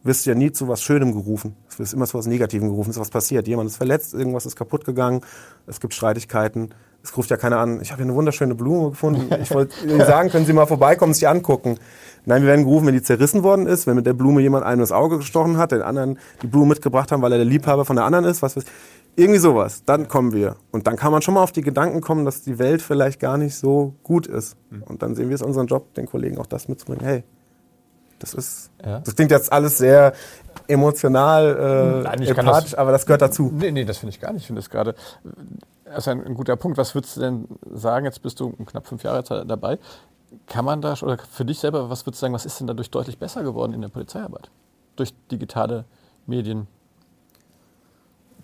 wirst du ja nie zu was Schönem gerufen. Es wird immer zu was Negativem gerufen. Es ist was passiert. Jemand ist verletzt, irgendwas ist kaputt gegangen, es gibt Streitigkeiten. Es ruft ja keiner an. Ich habe hier eine wunderschöne Blume gefunden. Ich wollte <laughs> Ihnen sagen, können Sie mal vorbeikommen, sich angucken. Nein, wir werden gerufen, wenn die zerrissen worden ist, wenn mit der Blume jemand einem das Auge gestochen hat, den anderen die Blume mitgebracht haben, weil er der Liebhaber von der anderen ist, was weiß irgendwie sowas. Dann kommen wir. Und dann kann man schon mal auf die Gedanken kommen, dass die Welt vielleicht gar nicht so gut ist. Und dann sehen wir es unseren Job, den Kollegen auch das mitzubringen. Hey, das ist, Ja. das klingt jetzt alles sehr emotional, äh, Nein, empathisch, das- aber das gehört dazu. nee, nee, das finde ich gar nicht. Ich finde das gerade, das ist ein, ein guter Punkt. Was würdest du denn sagen, jetzt bist du knapp fünf Jahre dabei, kann man da, oder für dich selber, was würdest du sagen, was ist denn dadurch deutlich besser geworden in der Polizeiarbeit? Durch digitale Medien?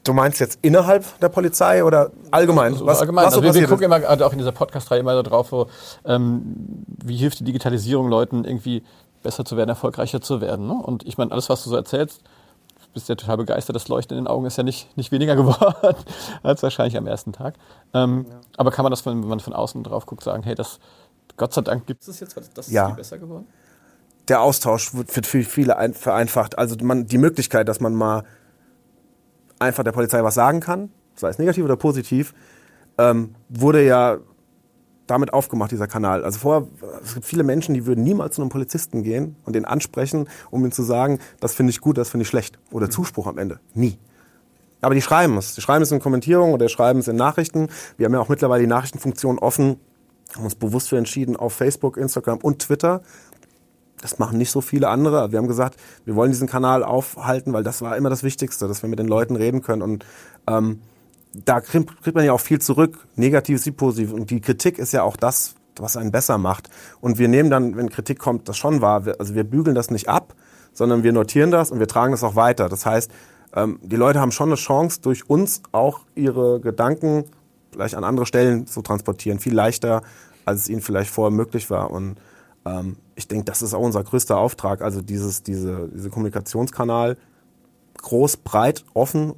Du meinst jetzt innerhalb der Polizei oder allgemein? So was, allgemein. was so also wir, wir gucken immer, also auch in dieser Podcast-Reihe immer so drauf, wo, ähm, wie hilft die Digitalisierung Leuten irgendwie besser zu werden, erfolgreicher zu werden. Ne? Und ich meine, alles, was du so erzählst, du bist ja total begeistert, das Leuchten in den Augen ist ja nicht, nicht weniger <laughs> geworden als wahrscheinlich am ersten Tag. Ähm, Aber kann man das, wenn man von außen drauf guckt, sagen, hey, das, Gott sei Dank gibt es das jetzt, das ist Ja. viel besser geworden? der Austausch wird für für viele ein, vereinfacht. Also man, die Möglichkeit, dass man mal einfach der Polizei was sagen kann, sei es negativ oder positiv, ähm, wurde ja damit aufgemacht, dieser Kanal. Also vorher, es gibt viele Menschen, die würden niemals zu einem Polizisten gehen und den ansprechen, um ihm zu sagen, das finde ich gut, das finde ich schlecht. Oder Zuspruch am Ende. Nie. Aber die schreiben es. Die schreiben es in Kommentierungen oder schreiben es in Nachrichten. Wir haben ja auch mittlerweile die Nachrichtenfunktion offen. Haben uns bewusst für entschieden, auf Facebook, Instagram und Twitter das machen nicht so viele andere. Wir haben gesagt, wir wollen diesen Kanal aufhalten, weil das war immer das Wichtigste, dass wir mit den Leuten reden können. Und ähm, da kriegt, man ja auch viel zurück, negatives wie positiv. Und die Kritik ist ja auch das, was einen besser macht. Und wir nehmen dann, wenn Kritik kommt, das schon wahr. Also wir bügeln das nicht ab, sondern wir notieren das und wir tragen das auch weiter. Das heißt, ähm, die Leute haben schon eine Chance, durch uns auch ihre Gedanken vielleicht an andere Stellen zu transportieren. Viel leichter, als es ihnen vielleicht vorher möglich war. Und ähm, ich denke, das ist auch unser größter Auftrag. Also dieses, diese, diese Kommunikationskanal groß, breit, offen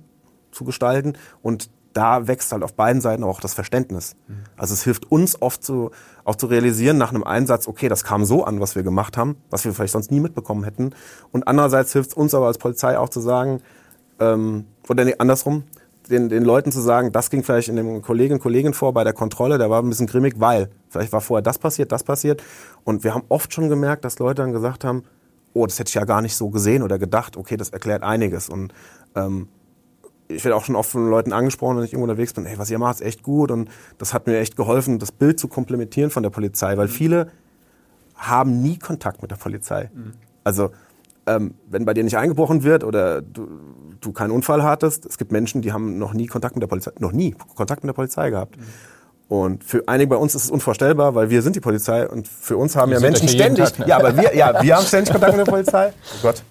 zu gestalten und da wächst halt auf beiden Seiten auch das Verständnis. Mhm. Also es hilft uns oft zu, auch zu realisieren nach einem Einsatz, okay, das kam so an, was wir gemacht haben, was wir vielleicht sonst nie mitbekommen hätten. Und andererseits hilft es uns aber als Polizei auch zu sagen, ähm, oder nee, andersrum, den, den Leuten zu sagen, das ging vielleicht in dem Kollegen Kollegen vor bei der Kontrolle, der war ein bisschen grimmig, weil vielleicht war vorher das passiert, das passiert. Und wir haben oft schon gemerkt, dass Leute dann gesagt haben, oh, das hätte ich ja gar nicht so gesehen oder gedacht, okay, das erklärt einiges. Und ähm, ich werde auch schon oft von Leuten angesprochen, wenn ich irgendwo unterwegs bin, hey, was ihr macht, ist echt gut. Und das hat mir echt geholfen, das Bild zu komplementieren von der Polizei, weil mhm. viele haben nie Kontakt mit der Polizei. Mhm. Also ähm, wenn bei dir nicht eingebrochen wird oder du, du keinen Unfall hattest, es gibt Menschen, die haben noch nie Kontakt mit der Polizei, noch nie Kontakt mit der Polizei gehabt. Mhm. Und für einige bei uns ist es unvorstellbar, weil wir sind die Polizei und für uns haben wir ja Menschen ständig, Tag, ne? ja, aber wir, ja, wir haben ständig Kontakt mit der Polizei. <laughs> Oh Gott,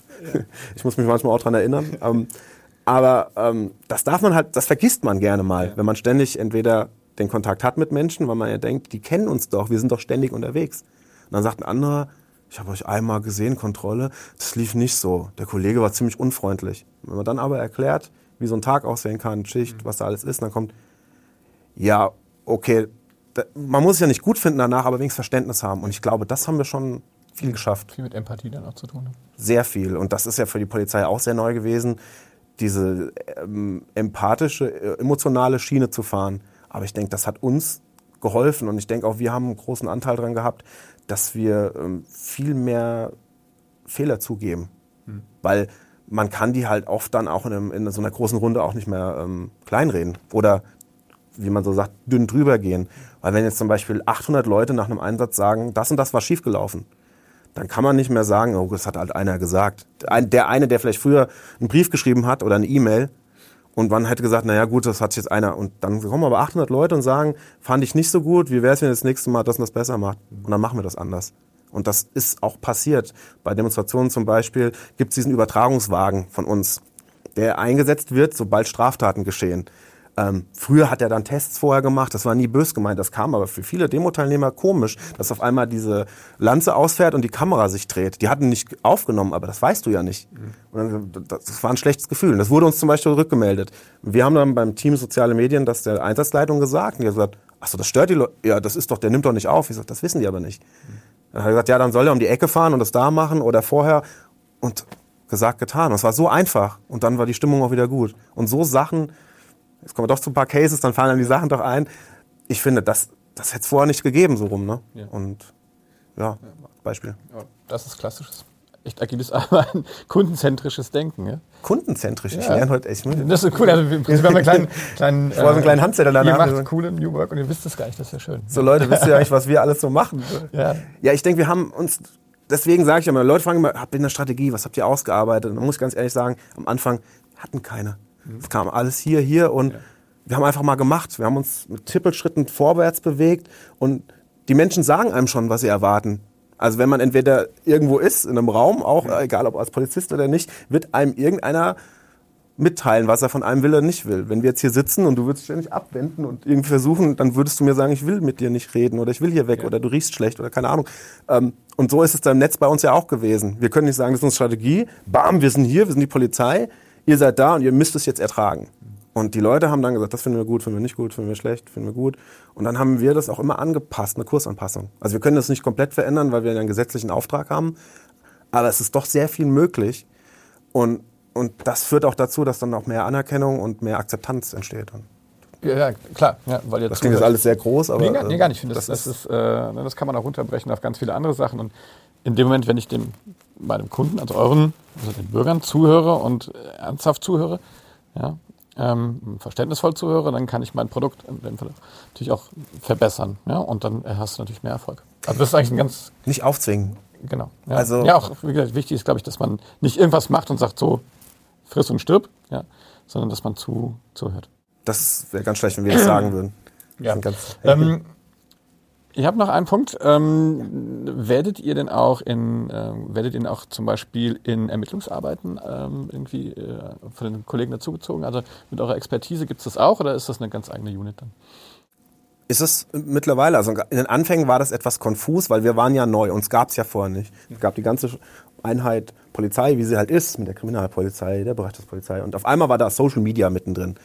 ich muss mich manchmal auch dran erinnern. Ähm, aber ähm, das darf man halt, das vergisst man gerne mal, wenn man ständig entweder den Kontakt hat mit Menschen, weil man ja denkt, die kennen uns doch, wir sind doch ständig unterwegs. Und dann sagt ein anderer, ich habe euch einmal gesehen, Kontrolle, das lief nicht so. Der Kollege war ziemlich unfreundlich. Wenn man dann aber erklärt, wie so ein Tag aussehen kann, Schicht, mhm. was da alles ist, dann kommt, ja, okay, da, man muss es ja nicht gut finden danach, aber wenigstens Verständnis haben. Und ich glaube, das haben wir schon viel geschafft. Viel mit Empathie dann auch zu tun. Sehr viel. Und das ist ja für die Polizei auch sehr neu gewesen, diese ähm, empathische, äh, emotionale Schiene zu fahren. Aber ich denke, das hat uns geholfen und ich denke auch, wir haben einen großen Anteil daran gehabt, dass wir ähm, viel mehr Fehler zugeben. Hm. Weil man kann die halt oft dann auch in, einem, in, so einer großen Runde auch nicht mehr ähm, kleinreden oder wie man so sagt, dünn drüber gehen. Weil wenn jetzt zum Beispiel 800 Leute nach einem Einsatz sagen, das und das war schiefgelaufen, dann kann man nicht mehr sagen, oh, das hat halt einer gesagt. Der eine, der vielleicht früher einen Brief geschrieben hat oder eine E-Mail, und man hätte gesagt, naja gut, das hat jetzt einer. Und dann kommen aber 800 Leute und sagen, fand ich nicht so gut, wie wäre es, wenn das nächste Mal das und das besser macht? Und dann machen wir das anders. Und das ist auch passiert. Bei Demonstrationen zum Beispiel gibt es diesen Übertragungswagen von uns, der eingesetzt wird, sobald Straftaten geschehen. Ähm, früher hat er dann Tests vorher gemacht, das war nie bös gemeint, das kam aber für viele Demo-Teilnehmer komisch, dass auf einmal diese Lanze ausfährt und die Kamera sich dreht. Die hatten nicht aufgenommen, aber das weißt du ja nicht. Mhm. Dann, das war ein schlechtes Gefühl. Das wurde uns zum Beispiel rückgemeldet. Wir haben dann beim Team Soziale Medien das der Einsatzleitung gesagt und die hat gesagt, ach so, das stört die Leute. Ja, das ist doch, der nimmt doch nicht auf. Ich sag, das wissen die aber nicht. Mhm. Dann hat er gesagt, ja, dann soll er um die Ecke fahren und das da machen oder vorher. Und gesagt, getan. Und es war so einfach. Und dann war die Stimmung auch wieder gut. Und so Sachen, Jetzt kommen wir doch zu ein paar Cases, dann fallen dann die Sachen doch ein. Ich finde, das, das hätte es vorher nicht gegeben, so rum. Ne? Ja. Und ja, Beispiel. Ja, das ist klassisches. Echt agiles, <laughs> aber ein kundenzentrisches Denken. Ja? Kundenzentrisch? Ich lerne heute echt. Das ist cool. Also, wir haben einen kleinen, <laughs> kleinen, äh, einen kleinen Handzettel danach. Ihr macht coole New Work und ihr wisst es gar nicht. Das ist ja schön. So Leute, wisst ihr eigentlich, was wir alles so machen? Ja, ja ich denke, wir haben uns deswegen sage ich immer, Leute fragen immer, habt ihr eine Strategie, was habt ihr ausgearbeitet? Und man muss ganz ehrlich sagen, am Anfang hatten keine. Es kam alles hier, hier und ja. wir haben einfach mal gemacht. Wir haben uns mit Trippelschritten vorwärts bewegt und die Menschen sagen einem schon, was sie erwarten. Also wenn man entweder irgendwo ist, in einem Raum, auch ja. egal ob als Polizist oder nicht, wird einem irgendeiner mitteilen, was er von einem will oder nicht will. Wenn wir jetzt hier sitzen und du würdest ständig abwenden und irgendwie versuchen, dann würdest du mir sagen, ich will mit dir nicht reden oder ich will hier weg ja. oder du riechst schlecht oder keine Ahnung. Ähm, und so ist es im Netz bei uns ja auch gewesen. Wir können nicht sagen, das ist unsere Strategie. Bam, wir sind hier, wir sind die Polizei ihr seid da und ihr müsst es jetzt ertragen. Und die Leute haben dann gesagt, das finden wir gut, finden wir nicht gut, finden wir schlecht, finden wir gut. Und dann haben wir das auch immer angepasst, eine Kursanpassung. Also wir können das nicht komplett verändern, weil wir einen gesetzlichen Auftrag haben. Aber es ist doch sehr viel möglich. Und, und das führt auch dazu, dass dann auch mehr Anerkennung und mehr Akzeptanz entsteht. Ja, klar. Ja, weil das klingt jetzt alles sehr groß, aber. Nee, gar, nee, gar nicht. Ich finde, das, das, ist, äh, ne, das kann man auch runterbrechen auf ganz viele andere Sachen. Und in dem Moment, wenn ich dem meinem Kunden, also euren, also den Bürgern zuhöre und ernsthaft zuhöre, ja, ähm, verständnisvoll zuhöre, dann kann ich mein Produkt in dem Fall natürlich auch verbessern. Ja? Und dann hast du natürlich mehr Erfolg. Also das ist eigentlich ein ganz... Nicht aufzwingen. Genau. Ja, also, ja auch wie gesagt, wichtig ist, glaube ich, dass man nicht irgendwas macht und sagt so, friss und stirb, ja, sondern dass man zu, zuhört. Das wäre ganz schlecht, wenn wir das sagen würden. Ja. Ähm, ich habe noch einen Punkt. Ähm, werdet ihr denn auch in, ähm, werdet ihr auch zum Beispiel in Ermittlungsarbeiten ähm, irgendwie äh, von den Kollegen dazugezogen? Also mit eurer Expertise gibt es das auch oder ist das eine ganz eigene Unit dann? Ist es mittlerweile, also in den Anfängen war das etwas konfus, weil wir waren ja neu, uns gab es ja vorher nicht. Es gab die ganze Einheit Polizei, wie sie halt ist, mit der Kriminalpolizei, der Bereichspolizei und auf einmal war da Social Media mittendrin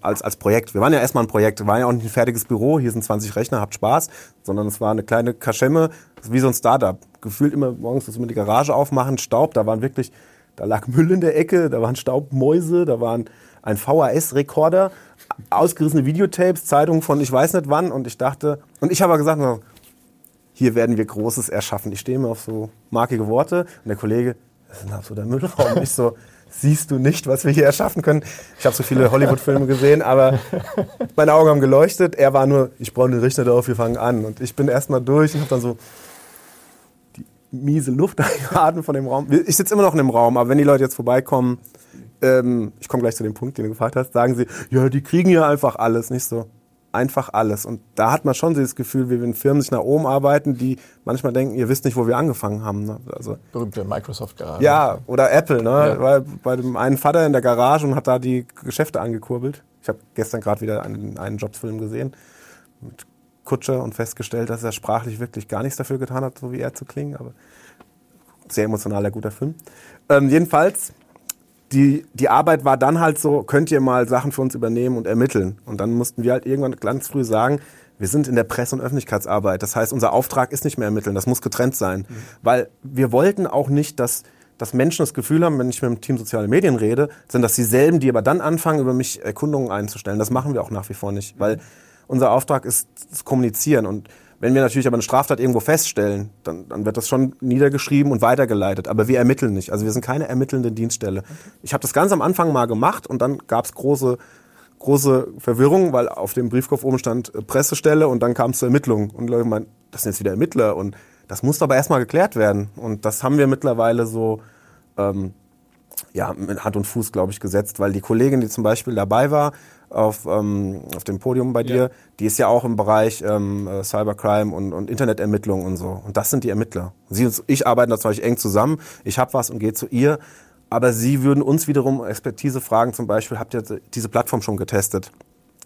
als, als Projekt. Wir waren ja erstmal ein Projekt, wir waren ja auch nicht ein fertiges Büro, hier sind 20 Rechner, habt Spaß, sondern es war eine kleine Kaschemme, wie so ein Startup. Gefühlt immer morgens das immer die Garage aufmachen, Staub, da waren wirklich, da lag Müll in der Ecke, da waren Staubmäuse, da waren ein VHS-Rekorder, ausgerissene Videotapes, Zeitungen von ich weiß nicht wann und ich dachte, und ich habe gesagt, hier werden wir Großes erschaffen. Ich stehe mir auf so markige Worte und der Kollege, das ist ein absoluter Müllraum. ich so, siehst du nicht, was wir hier erschaffen können. Ich habe so viele Hollywood-Filme gesehen, aber <laughs> meine Augen haben geleuchtet. Er war nur, ich brauche den Richter darauf, wir fangen an. Und ich bin erstmal durch und habe dann so die miese Luft <laughs> eingeatmet von dem Raum. Ich sitze immer noch in dem Raum, aber wenn die Leute jetzt vorbeikommen, ähm, ich komme gleich zu dem Punkt, den du gefragt hast, sagen sie, ja, die kriegen ja einfach alles. Nicht so einfach alles. Und da hat man schon das Gefühl, wie wenn Firmen sich nach oben arbeiten, die manchmal denken, ihr wisst nicht, wo wir angefangen haben. Ne? Also, Berühmte Microsoft-Garage. Ja, oder Apple. Ne? Ja. Weil bei dem einen Vater in der Garage und hat da die Geschäfte angekurbelt. Ich habe gestern gerade wieder einen, einen Jobsfilm gesehen mit Kutscher und festgestellt, dass er sprachlich wirklich gar nichts dafür getan hat, so wie er zu klingen. Aber sehr emotionaler, guter Film. Ähm, jedenfalls die, die Arbeit war dann halt so, könnt ihr mal Sachen für uns übernehmen und ermitteln. Und dann mussten wir halt irgendwann ganz früh sagen, wir sind in der Presse- und Öffentlichkeitsarbeit. Das heißt, unser Auftrag ist nicht mehr ermitteln, das muss getrennt sein. Mhm. Weil wir wollten auch nicht, dass, dass Menschen das Gefühl haben, wenn ich mit dem Team soziale Medien rede, sind das dieselben, die aber dann anfangen, über mich Erkundungen einzustellen. Das machen wir auch nach wie vor nicht, weil unser Auftrag ist das Kommunizieren. Und wenn wir natürlich aber eine Straftat irgendwo feststellen, dann, dann wird das schon niedergeschrieben und weitergeleitet. Aber wir ermitteln nicht. Also wir sind keine ermittelnde Dienststelle. Ich habe das ganz am Anfang mal gemacht und dann gab es große, große Verwirrung, weil auf dem Briefkopf oben stand äh, Pressestelle und dann kam es zur Ermittlung. Und Leute meinen, das sind jetzt wieder Ermittler und das muss aber erstmal geklärt werden. Und das haben wir mittlerweile so ähm, ja, mit Hand und Fuß, glaube ich, gesetzt, weil die Kollegin, die zum Beispiel dabei war, auf, ähm, auf dem Podium bei dir, ja. die ist ja auch im Bereich ähm, äh, Cybercrime und, und Internetermittlung und so. Und das sind die Ermittler. Sie und ich arbeiten natürlich eng zusammen. Ich habe was und gehe zu ihr. Aber sie würden uns wiederum Expertise fragen, zum Beispiel, habt ihr diese Plattform schon getestet?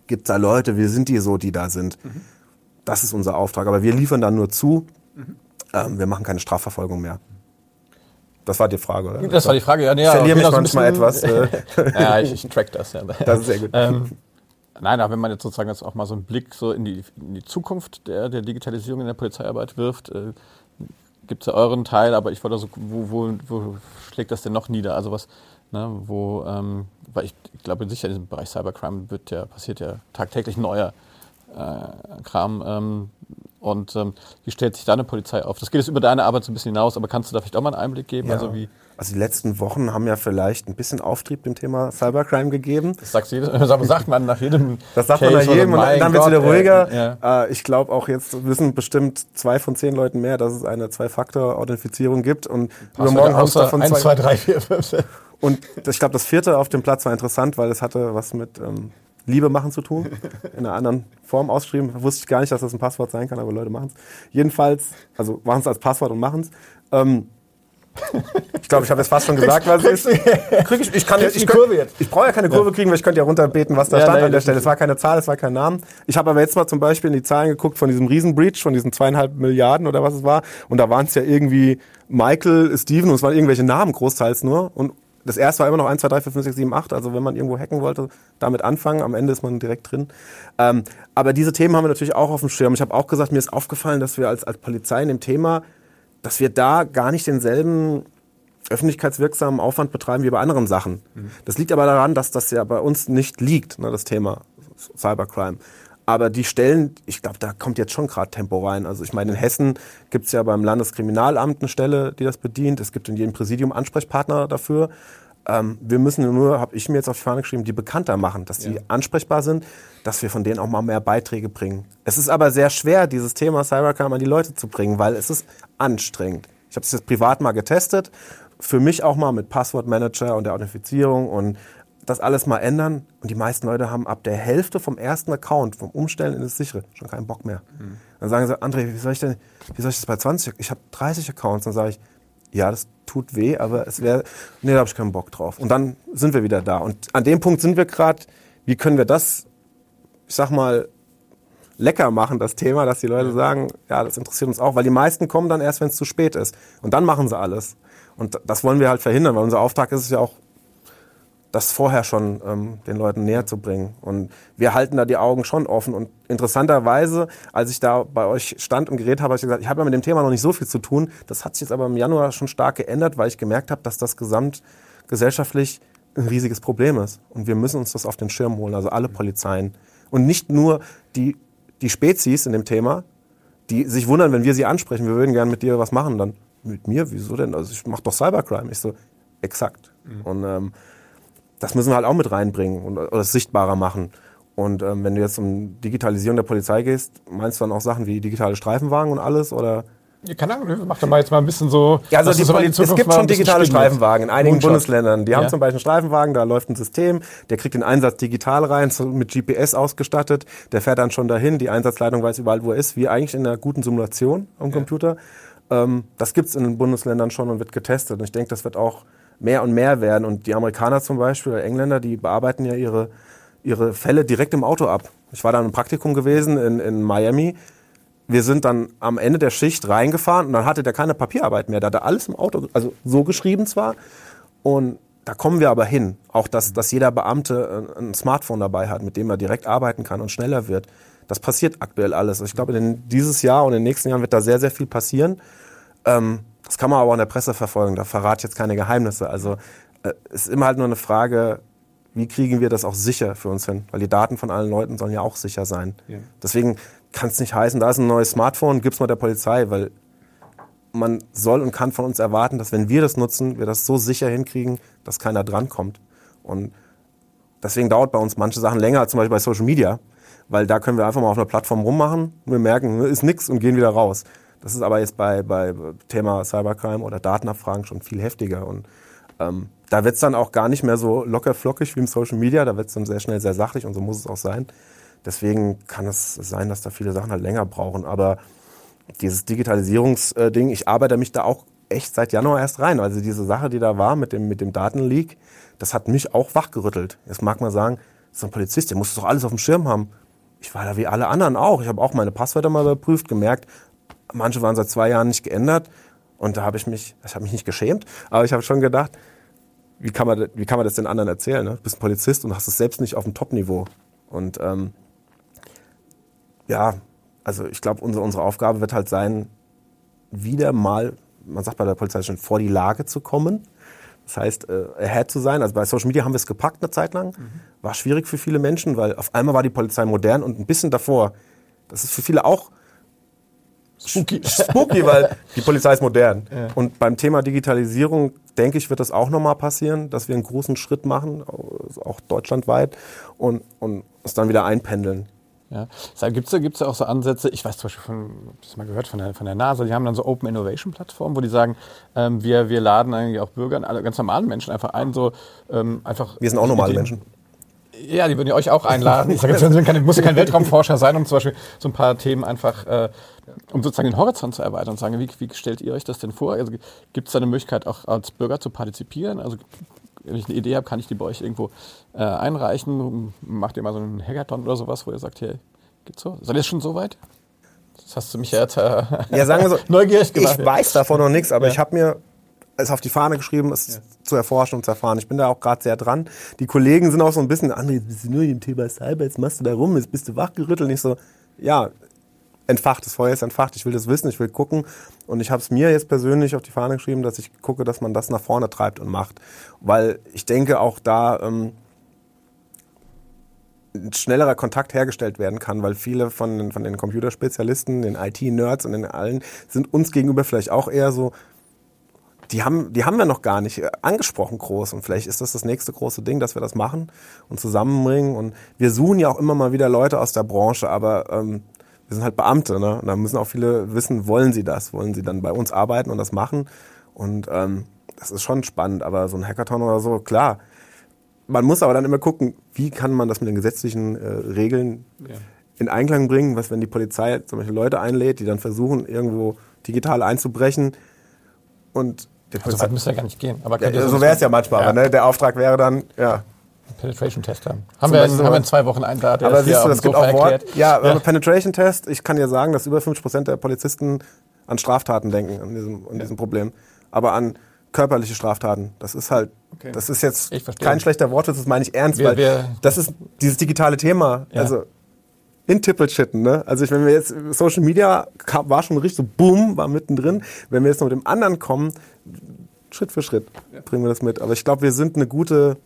Gibt es da Leute, wie sind die so, die da sind? Mhm. Das ist unser Auftrag. Aber wir liefern dann nur zu. Mhm. Ähm, wir machen keine Strafverfolgung mehr. Das war die Frage, oder? Das war die Frage, ja. Nee, ich verliere mich manchmal etwas. Äh. <laughs> ja, ich, ich track das, ja. Das ist sehr gut. Ähm, nein, aber wenn man jetzt sozusagen jetzt auch mal so einen Blick so in die, in die Zukunft der, der Digitalisierung in der Polizeiarbeit wirft, äh, gibt es ja euren Teil, aber ich wollte so, wo, wo, wo schlägt das denn noch nieder? Also was, ne, wo, ähm, weil ich, ich glaube sicher in diesem Bereich Cybercrime wird ja, passiert ja tagtäglich neuer äh, Kram. Ähm, und ähm, wie stellt sich deine Polizei auf? Das geht jetzt über deine Arbeit so ein bisschen hinaus, aber kannst du da vielleicht auch mal einen Einblick geben? Ja. Also, wie also die letzten Wochen haben ja vielleicht ein bisschen Auftrieb dem Thema Cybercrime gegeben. Das sagst du jedes, <laughs> das sagt man nach jedem. Das sagt Case man nach jedem und dann wird es wieder ruhiger. Äh, ja. Ich glaube auch jetzt wissen bestimmt zwei von zehn Leuten mehr, dass es eine Zwei-Faktor-Authentifizierung gibt und übermorgen haben es davon 1, zwei, 3, 4, 5, Und ich glaube, das vierte auf dem Platz war interessant, weil es hatte was mit ähm, Liebe machen zu tun. In einer anderen Form ausgeschrieben. Wusste ich gar nicht, dass das ein Passwort sein kann, aber Leute machen es. Jedenfalls, also machen es als Passwort und machen es. Ähm, ich glaube, ich habe jetzt fast schon gesagt, was es ist. Krieg ich, ich, kann, ich, ich, ich brauche ja keine Kurve kriegen, weil ich könnte ja runterbeten, was da ja, stand nein, an der Stelle. Es war keine Zahl, es war kein Name. Ich habe aber jetzt mal zum Beispiel in die Zahlen geguckt von diesem Riesenbreach, von diesen zweieinhalb Milliarden oder was es war. Und da waren es ja irgendwie Michael, Steven und es waren irgendwelche Namen großteils nur. Und das erste war immer noch 1, 2, 3, 4, 5, 6, 7, 8. Also wenn man irgendwo hacken wollte, damit anfangen. Am Ende ist man direkt drin. Ähm, aber diese Themen haben wir natürlich auch auf dem Schirm. Ich habe auch gesagt, mir ist aufgefallen, dass wir als, als Polizei in dem Thema, dass wir da gar nicht denselben öffentlichkeitswirksamen Aufwand betreiben wie bei anderen Sachen. Mhm. Das liegt aber daran, dass das ja bei uns nicht liegt, ne, das Thema Cybercrime. Aber die Stellen, ich glaube, da kommt jetzt schon gerade Tempo rein. Also ich meine, in Hessen gibt es ja beim Landeskriminalamt eine Stelle, die das bedient. Es gibt in jedem Präsidium Ansprechpartner dafür. Ähm, wir müssen nur, habe ich mir jetzt auf die Fahne geschrieben, die bekannter machen, dass die Ja. ansprechbar sind, dass wir von denen auch mal mehr Beiträge bringen. Es ist aber sehr schwer, dieses Thema Cybercrime an die Leute zu bringen, weil es ist anstrengend. Ich habe es jetzt privat mal getestet, für mich auch mal mit Passwortmanager und der Authentifizierung und das alles mal ändern. Und die meisten Leute haben ab der Hälfte vom ersten Account, vom Umstellen in das sichere, schon keinen Bock mehr. Dann sagen sie, André, wie soll ich denn, wie soll ich das bei 20? Ich habe 30 Accounts. Dann sage ich, ja, das tut weh, aber es wäre, nee, da habe ich keinen Bock drauf. Und dann sind wir wieder da. Und an dem Punkt sind wir gerade, wie können wir das, ich sag mal, lecker machen, das Thema, dass die Leute sagen, ja, das interessiert uns auch, weil die meisten kommen dann erst, wenn es zu spät ist. Und dann machen sie alles. Und das wollen wir halt verhindern, weil unser Auftrag ist es ja auch, das vorher schon ähm, den Leuten näher zu bringen. Und wir halten da die Augen schon offen. Und interessanterweise, als ich da bei euch stand und geredet habe, habe ich gesagt, ich habe ja mit dem Thema noch nicht so viel zu tun. Das hat sich jetzt aber im Januar schon stark geändert, weil ich gemerkt habe, dass das gesamtgesellschaftlich ein riesiges Problem ist. Und wir müssen uns das auf den Schirm holen, also alle Polizeien. Und nicht nur die, die Spezies in dem Thema, die sich wundern, wenn wir sie ansprechen, wir würden gerne mit dir was machen. Dann, mit mir? Wieso denn? Also ich mache doch Cybercrime. Ich so, exakt. Und ähm, das müssen wir halt auch mit reinbringen und, oder es sichtbarer machen. Und ähm, wenn du jetzt um Digitalisierung der Polizei gehst, meinst du dann auch Sachen wie digitale Streifenwagen und alles? Oder? Ja, keine Ahnung, mach doch mal jetzt mal ein bisschen so. Ja, also die so Poli es gibt schon digitale. Streifenwagen in einigen Moonshot. Bundesländern. Die haben Ja. zum Beispiel einen Streifenwagen, da läuft ein System, der kriegt den Einsatz digital rein, so mit GPS ausgestattet. Der fährt dann schon dahin, die Einsatzleitung weiß überall, wo er ist, wie eigentlich in einer guten Simulation am Computer. Ähm, das gibt's in den Bundesländern schon und wird getestet. Und ich denke, das wird auch mehr und mehr werden. Und die Amerikaner zum Beispiel, oder Engländer, die bearbeiten ja ihre, ihre Fälle direkt im Auto ab. Ich war da im Praktikum gewesen in, in Miami. Wir sind dann am Ende der Schicht reingefahren und dann hatte der keine Papierarbeit mehr. Da hat er alles im Auto, also so geschrieben zwar. Und da kommen wir aber hin. Auch, dass, dass jeder Beamte ein- ein Smartphone dabei hat, mit dem er direkt arbeiten kann und schneller wird. Das passiert aktuell alles. Ich glaube, in dieses Jahr und in den nächsten Jahren wird da sehr, sehr viel passieren. Ähm, das kann man aber auch in der Presse verfolgen. Da verrate ich jetzt keine Geheimnisse. Also äh, es ist immer halt nur eine Frage, wie kriegen wir das auch sicher für uns hin? Weil die Daten von allen Leuten sollen ja auch sicher sein. Deswegen kann es nicht heißen, da ist ein neues Smartphone, gib's mal der Polizei, weil man soll und kann von uns erwarten, dass wenn wir das nutzen, wir das so sicher hinkriegen, dass keiner drankommt. Und deswegen dauert bei uns manche Sachen länger, zum Beispiel bei Social Media, weil da können wir einfach mal auf einer Plattform rummachen, wir merken, ist nix und gehen wieder raus. Das ist aber jetzt bei, bei Thema Cybercrime oder Datenabfragen schon viel heftiger. Und ähm, da wird's dann auch gar nicht mehr so locker flockig wie im Social Media, da wird's dann sehr schnell sehr sachlich und so muss es auch sein. Deswegen kann es sein, dass da viele Sachen halt länger brauchen. Aber dieses Digitalisierungsding, ich arbeite mich da auch echt seit Januar erst rein. Also diese Sache, die da war mit dem, mit dem Datenleak, das hat mich auch wachgerüttelt. Jetzt mag man sagen, so ein Polizist, der muss doch alles auf dem Schirm haben. Ich war da wie alle anderen auch. Ich habe auch meine Passwörter mal überprüft, gemerkt, manche waren seit zwei Jahren nicht geändert. Und da habe ich mich, ich habe mich nicht geschämt, aber ich habe schon gedacht, wie kann man, wie kann man das den anderen erzählen? Ne? Du bist ein Polizist und hast es selbst nicht auf dem Top-Niveau. Und ähm, ja, also ich glaube, unsere, unsere Aufgabe wird halt sein, wieder mal, man sagt bei der Polizei schon, vor die Lage zu kommen. Das heißt, äh, ahead zu sein. Also bei Social Media haben wir es gepackt eine Zeit lang. War schwierig für viele Menschen, weil auf einmal war die Polizei modern und ein bisschen davor. Das ist für viele auch Spooky. spooky, weil die Polizei ist modern. Und beim Thema Digitalisierung, denke ich, wird das auch nochmal passieren, dass wir einen großen Schritt machen, auch deutschlandweit, und, und es dann wieder einpendeln. Ja. Gibt es gibt's auch so Ansätze, ich weiß zum Beispiel von, das mal gehört von der, von der NASA, die haben dann so Open Innovation Plattformen, wo die sagen, ähm, wir, wir laden eigentlich auch Bürger, alle ganz normalen Menschen einfach ein, so ähm, einfach. Wir sind auch normale Menschen. Ja, die würden ja euch auch einladen. Ich sage kann- muss ja kein Weltraumforscher sein, um zum Beispiel so ein paar Themen einfach, äh, um sozusagen den Horizont zu erweitern und sagen, wie, wie stellt ihr euch das denn vor? Also, Gibt es da eine Möglichkeit, auch als Bürger zu partizipieren? Also wenn ich eine Idee habe, kann ich die bei euch irgendwo äh, einreichen? Macht ihr mal so einen Hackathon oder sowas, wo ihr sagt, hier, geht's so? Seid ihr schon so weit? Das hast du mich jetzt äh, Ja, sagen wir so, <laughs> neugierig gemacht. ich weiß davon noch nichts, aber Ja. ich habe mir es auf die Fahne geschrieben, es zu erforschen und zu erfahren. Ich bin da auch gerade sehr dran. Die Kollegen sind auch so ein bisschen, André, jetzt bist du nur im Thema Cyber, jetzt machst du da rum, jetzt bist du wachgerüttelt. Und ich so, ja, entfacht, das Feuer ist entfacht, ich will das wissen, ich will gucken. Und ich habe es mir jetzt persönlich auf die Fahne geschrieben, dass ich gucke, dass man das nach vorne treibt und macht. Weil ich denke, auch da ähm, ein schnellerer Kontakt hergestellt werden kann, weil viele von, den- von den Computerspezialisten, den IT-Nerds und den allen sind uns gegenüber vielleicht auch eher so die haben, die haben wir noch gar nicht äh, angesprochen groß. Und vielleicht ist das das nächste große Ding, dass wir das machen und zusammenbringen. Und wir suchen ja auch immer mal wieder Leute aus der Branche, aber ähm, wir sind halt Beamte. Ne? Und da müssen auch viele wissen, wollen sie das? Wollen sie dann bei uns arbeiten und das machen? Und ähm, das ist schon spannend. Aber so ein Hackathon oder so, klar. Man muss aber dann immer gucken, wie kann man das mit den gesetzlichen äh, Regeln ja. in Einklang bringen, was wenn die Polizei zum Beispiel Leute einlädt, die dann versuchen, irgendwo digital einzubrechen und also weit müsste ja gar nicht gehen. Aber ja, so wäre es ja manchmal. Ja. Aber, ne? Der Auftrag wäre dann, ja. Penetration-Test haben. Haben wir, in, haben wir in zwei Wochen einen da, der Aber siehst du, das gibt auch Wort. Ja, ja. Penetration-Test, ich kann dir sagen, dass über 50% der Polizisten an Straftaten denken, an diesem, an diesem Problem. Aber an körperliche Straftaten. Das ist halt, okay. das ist jetzt kein schlechter Wort, das meine ich ernst, wir, weil wir, das ist dieses digitale Thema. Ja. Also in Tippelschitten, ne? Also ich, wenn wir jetzt Social Media kam, war schon richtig so boom, war mittendrin. Wenn wir jetzt noch mit dem anderen kommen, Schritt für Schritt ja. bringen wir das mit. Aber ich glaube, wir sind eine gute,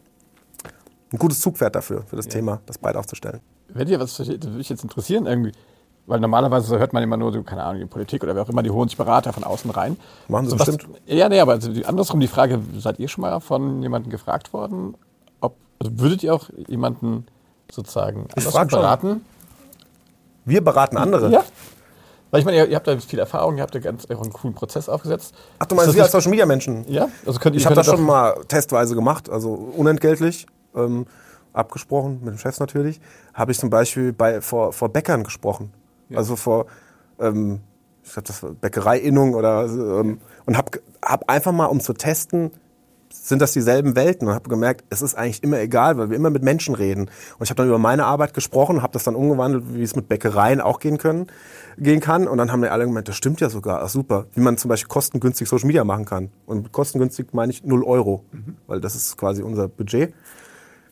ein gutes Zugpferd dafür, für das ja. Thema, das breit aufzustellen. Wenn dir was das würde mich jetzt interessieren irgendwie, weil normalerweise hört man immer nur so, keine Ahnung, die Politik oder wer auch immer, die holen sich Berater von außen rein. Machen sie so bestimmt. Was, ja, nee, aber also andersrum die Frage, seid ihr schon mal von jemandem gefragt worden, ob, also würdet ihr auch jemanden sozusagen beraten? Schon. Wir beraten andere? Ja. Weil ich meine, ihr, ihr habt da viel Erfahrung, ihr habt da ganz einen coolen Prozess aufgesetzt. Ach, du meinst wir als Social Media Menschen? Ja. Also könnt, ich habe das schon mal testweise gemacht, also unentgeltlich, ähm, abgesprochen, mit dem Chef natürlich. Habe ich zum Beispiel bei, vor, vor Bäckern gesprochen. Ja. Also vor, ähm, ich glaube, das war Bäckereiinnung oder ähm, und habe hab einfach mal, um zu testen, sind das dieselben Welten und habe gemerkt, es ist eigentlich immer egal, weil wir immer mit Menschen reden. Und ich habe dann über meine Arbeit gesprochen, habe das dann umgewandelt, wie es mit Bäckereien auch gehen können, gehen kann. Und dann haben wir alle gemeint, das stimmt ja sogar, ach super, wie man zum Beispiel kostengünstig Social Media machen kann. Und kostengünstig meine ich 0 Euro, mhm. weil das ist quasi unser Budget.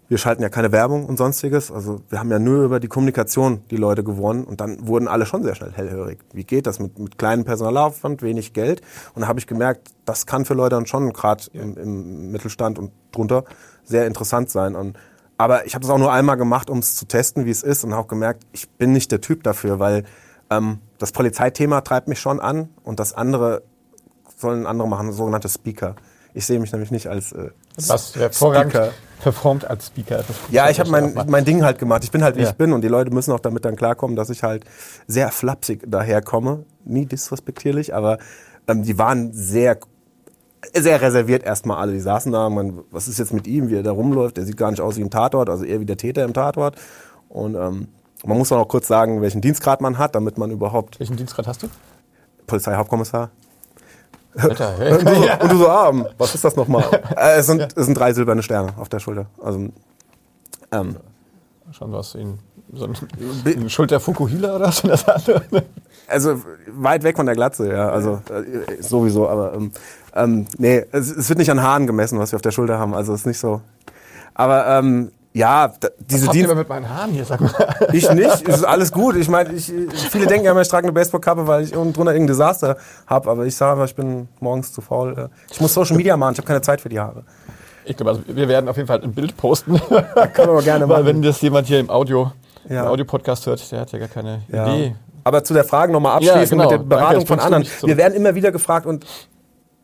Wir schalten ja keine Werbung und sonstiges. Also wir haben ja nur über die Kommunikation die Leute gewonnen und dann wurden alle schon sehr schnell hellhörig. Wie geht das mit, mit kleinem Personalaufwand, wenig Geld? Und da habe ich gemerkt, das kann für Leute dann schon gerade ja. im, im, Mittelstand und drunter sehr interessant sein. Und, aber ich habe das auch nur einmal gemacht, um es zu testen, wie es ist und auch gemerkt, ich bin nicht der Typ dafür, weil ähm, das Polizeithema treibt mich schon an und das andere sollen andere machen, sogenannte Speaker. Ich sehe mich nämlich nicht als äh, Was hervorragend performt als Speaker. ja, ich habe mein, mein Ding halt gemacht. Ich bin halt, wie ja. ich bin und die Leute müssen auch damit dann klarkommen, dass ich halt sehr flapsig daherkomme. Nie disrespektierlich, aber ähm, die waren sehr sehr reserviert erstmal alle. Die saßen da, man, was ist jetzt mit ihm, wie er da rumläuft? Der sieht gar nicht aus wie ein Tatort, also eher wie der Täter im Tatort. Und ähm, man muss auch noch kurz sagen, welchen Dienstgrad man hat, damit man überhaupt. Welchen Dienstgrad hast du? Polizeihauptkommissar. Alter, <laughs> hey. und, du so, und du so, ah, was ist das nochmal? <laughs> äh, es, sind, es sind drei silberne Sterne auf der Schulter. Also, ähm, Schon was in so ein, ein Schulter Fukuhila oder so das Also weit weg von der Glatze, ja. Also äh, sowieso, aber ähm, ähm, nee, es, es, wird nicht an Haaren gemessen, was wir auf der Schulter haben. Also es ist nicht so. Aber ähm, ja, diese Was habt mit meinen Haaren hier, sag mal. Ich nicht, es ist alles gut. Ich meine, viele denken ja immer, ich trage eine Baseballkappe, weil ich unten drunter irgendein Desaster habe. Aber ich sage einfach, ich bin morgens zu faul. Ich muss Social Media machen, ich habe keine Zeit für die Haare. Ich glaube, also wir werden auf jeden Fall ein Bild posten. <laughs> Ja, können wir gerne <laughs> machen. Weil wenn das jemand hier im Audio, ja. im Audio-Podcast hört, der hat ja gar keine ja. Idee. Aber zu der Frage nochmal abschließend ja, genau. mit der Beratung Danke, von anderen. Wir werden immer wieder gefragt und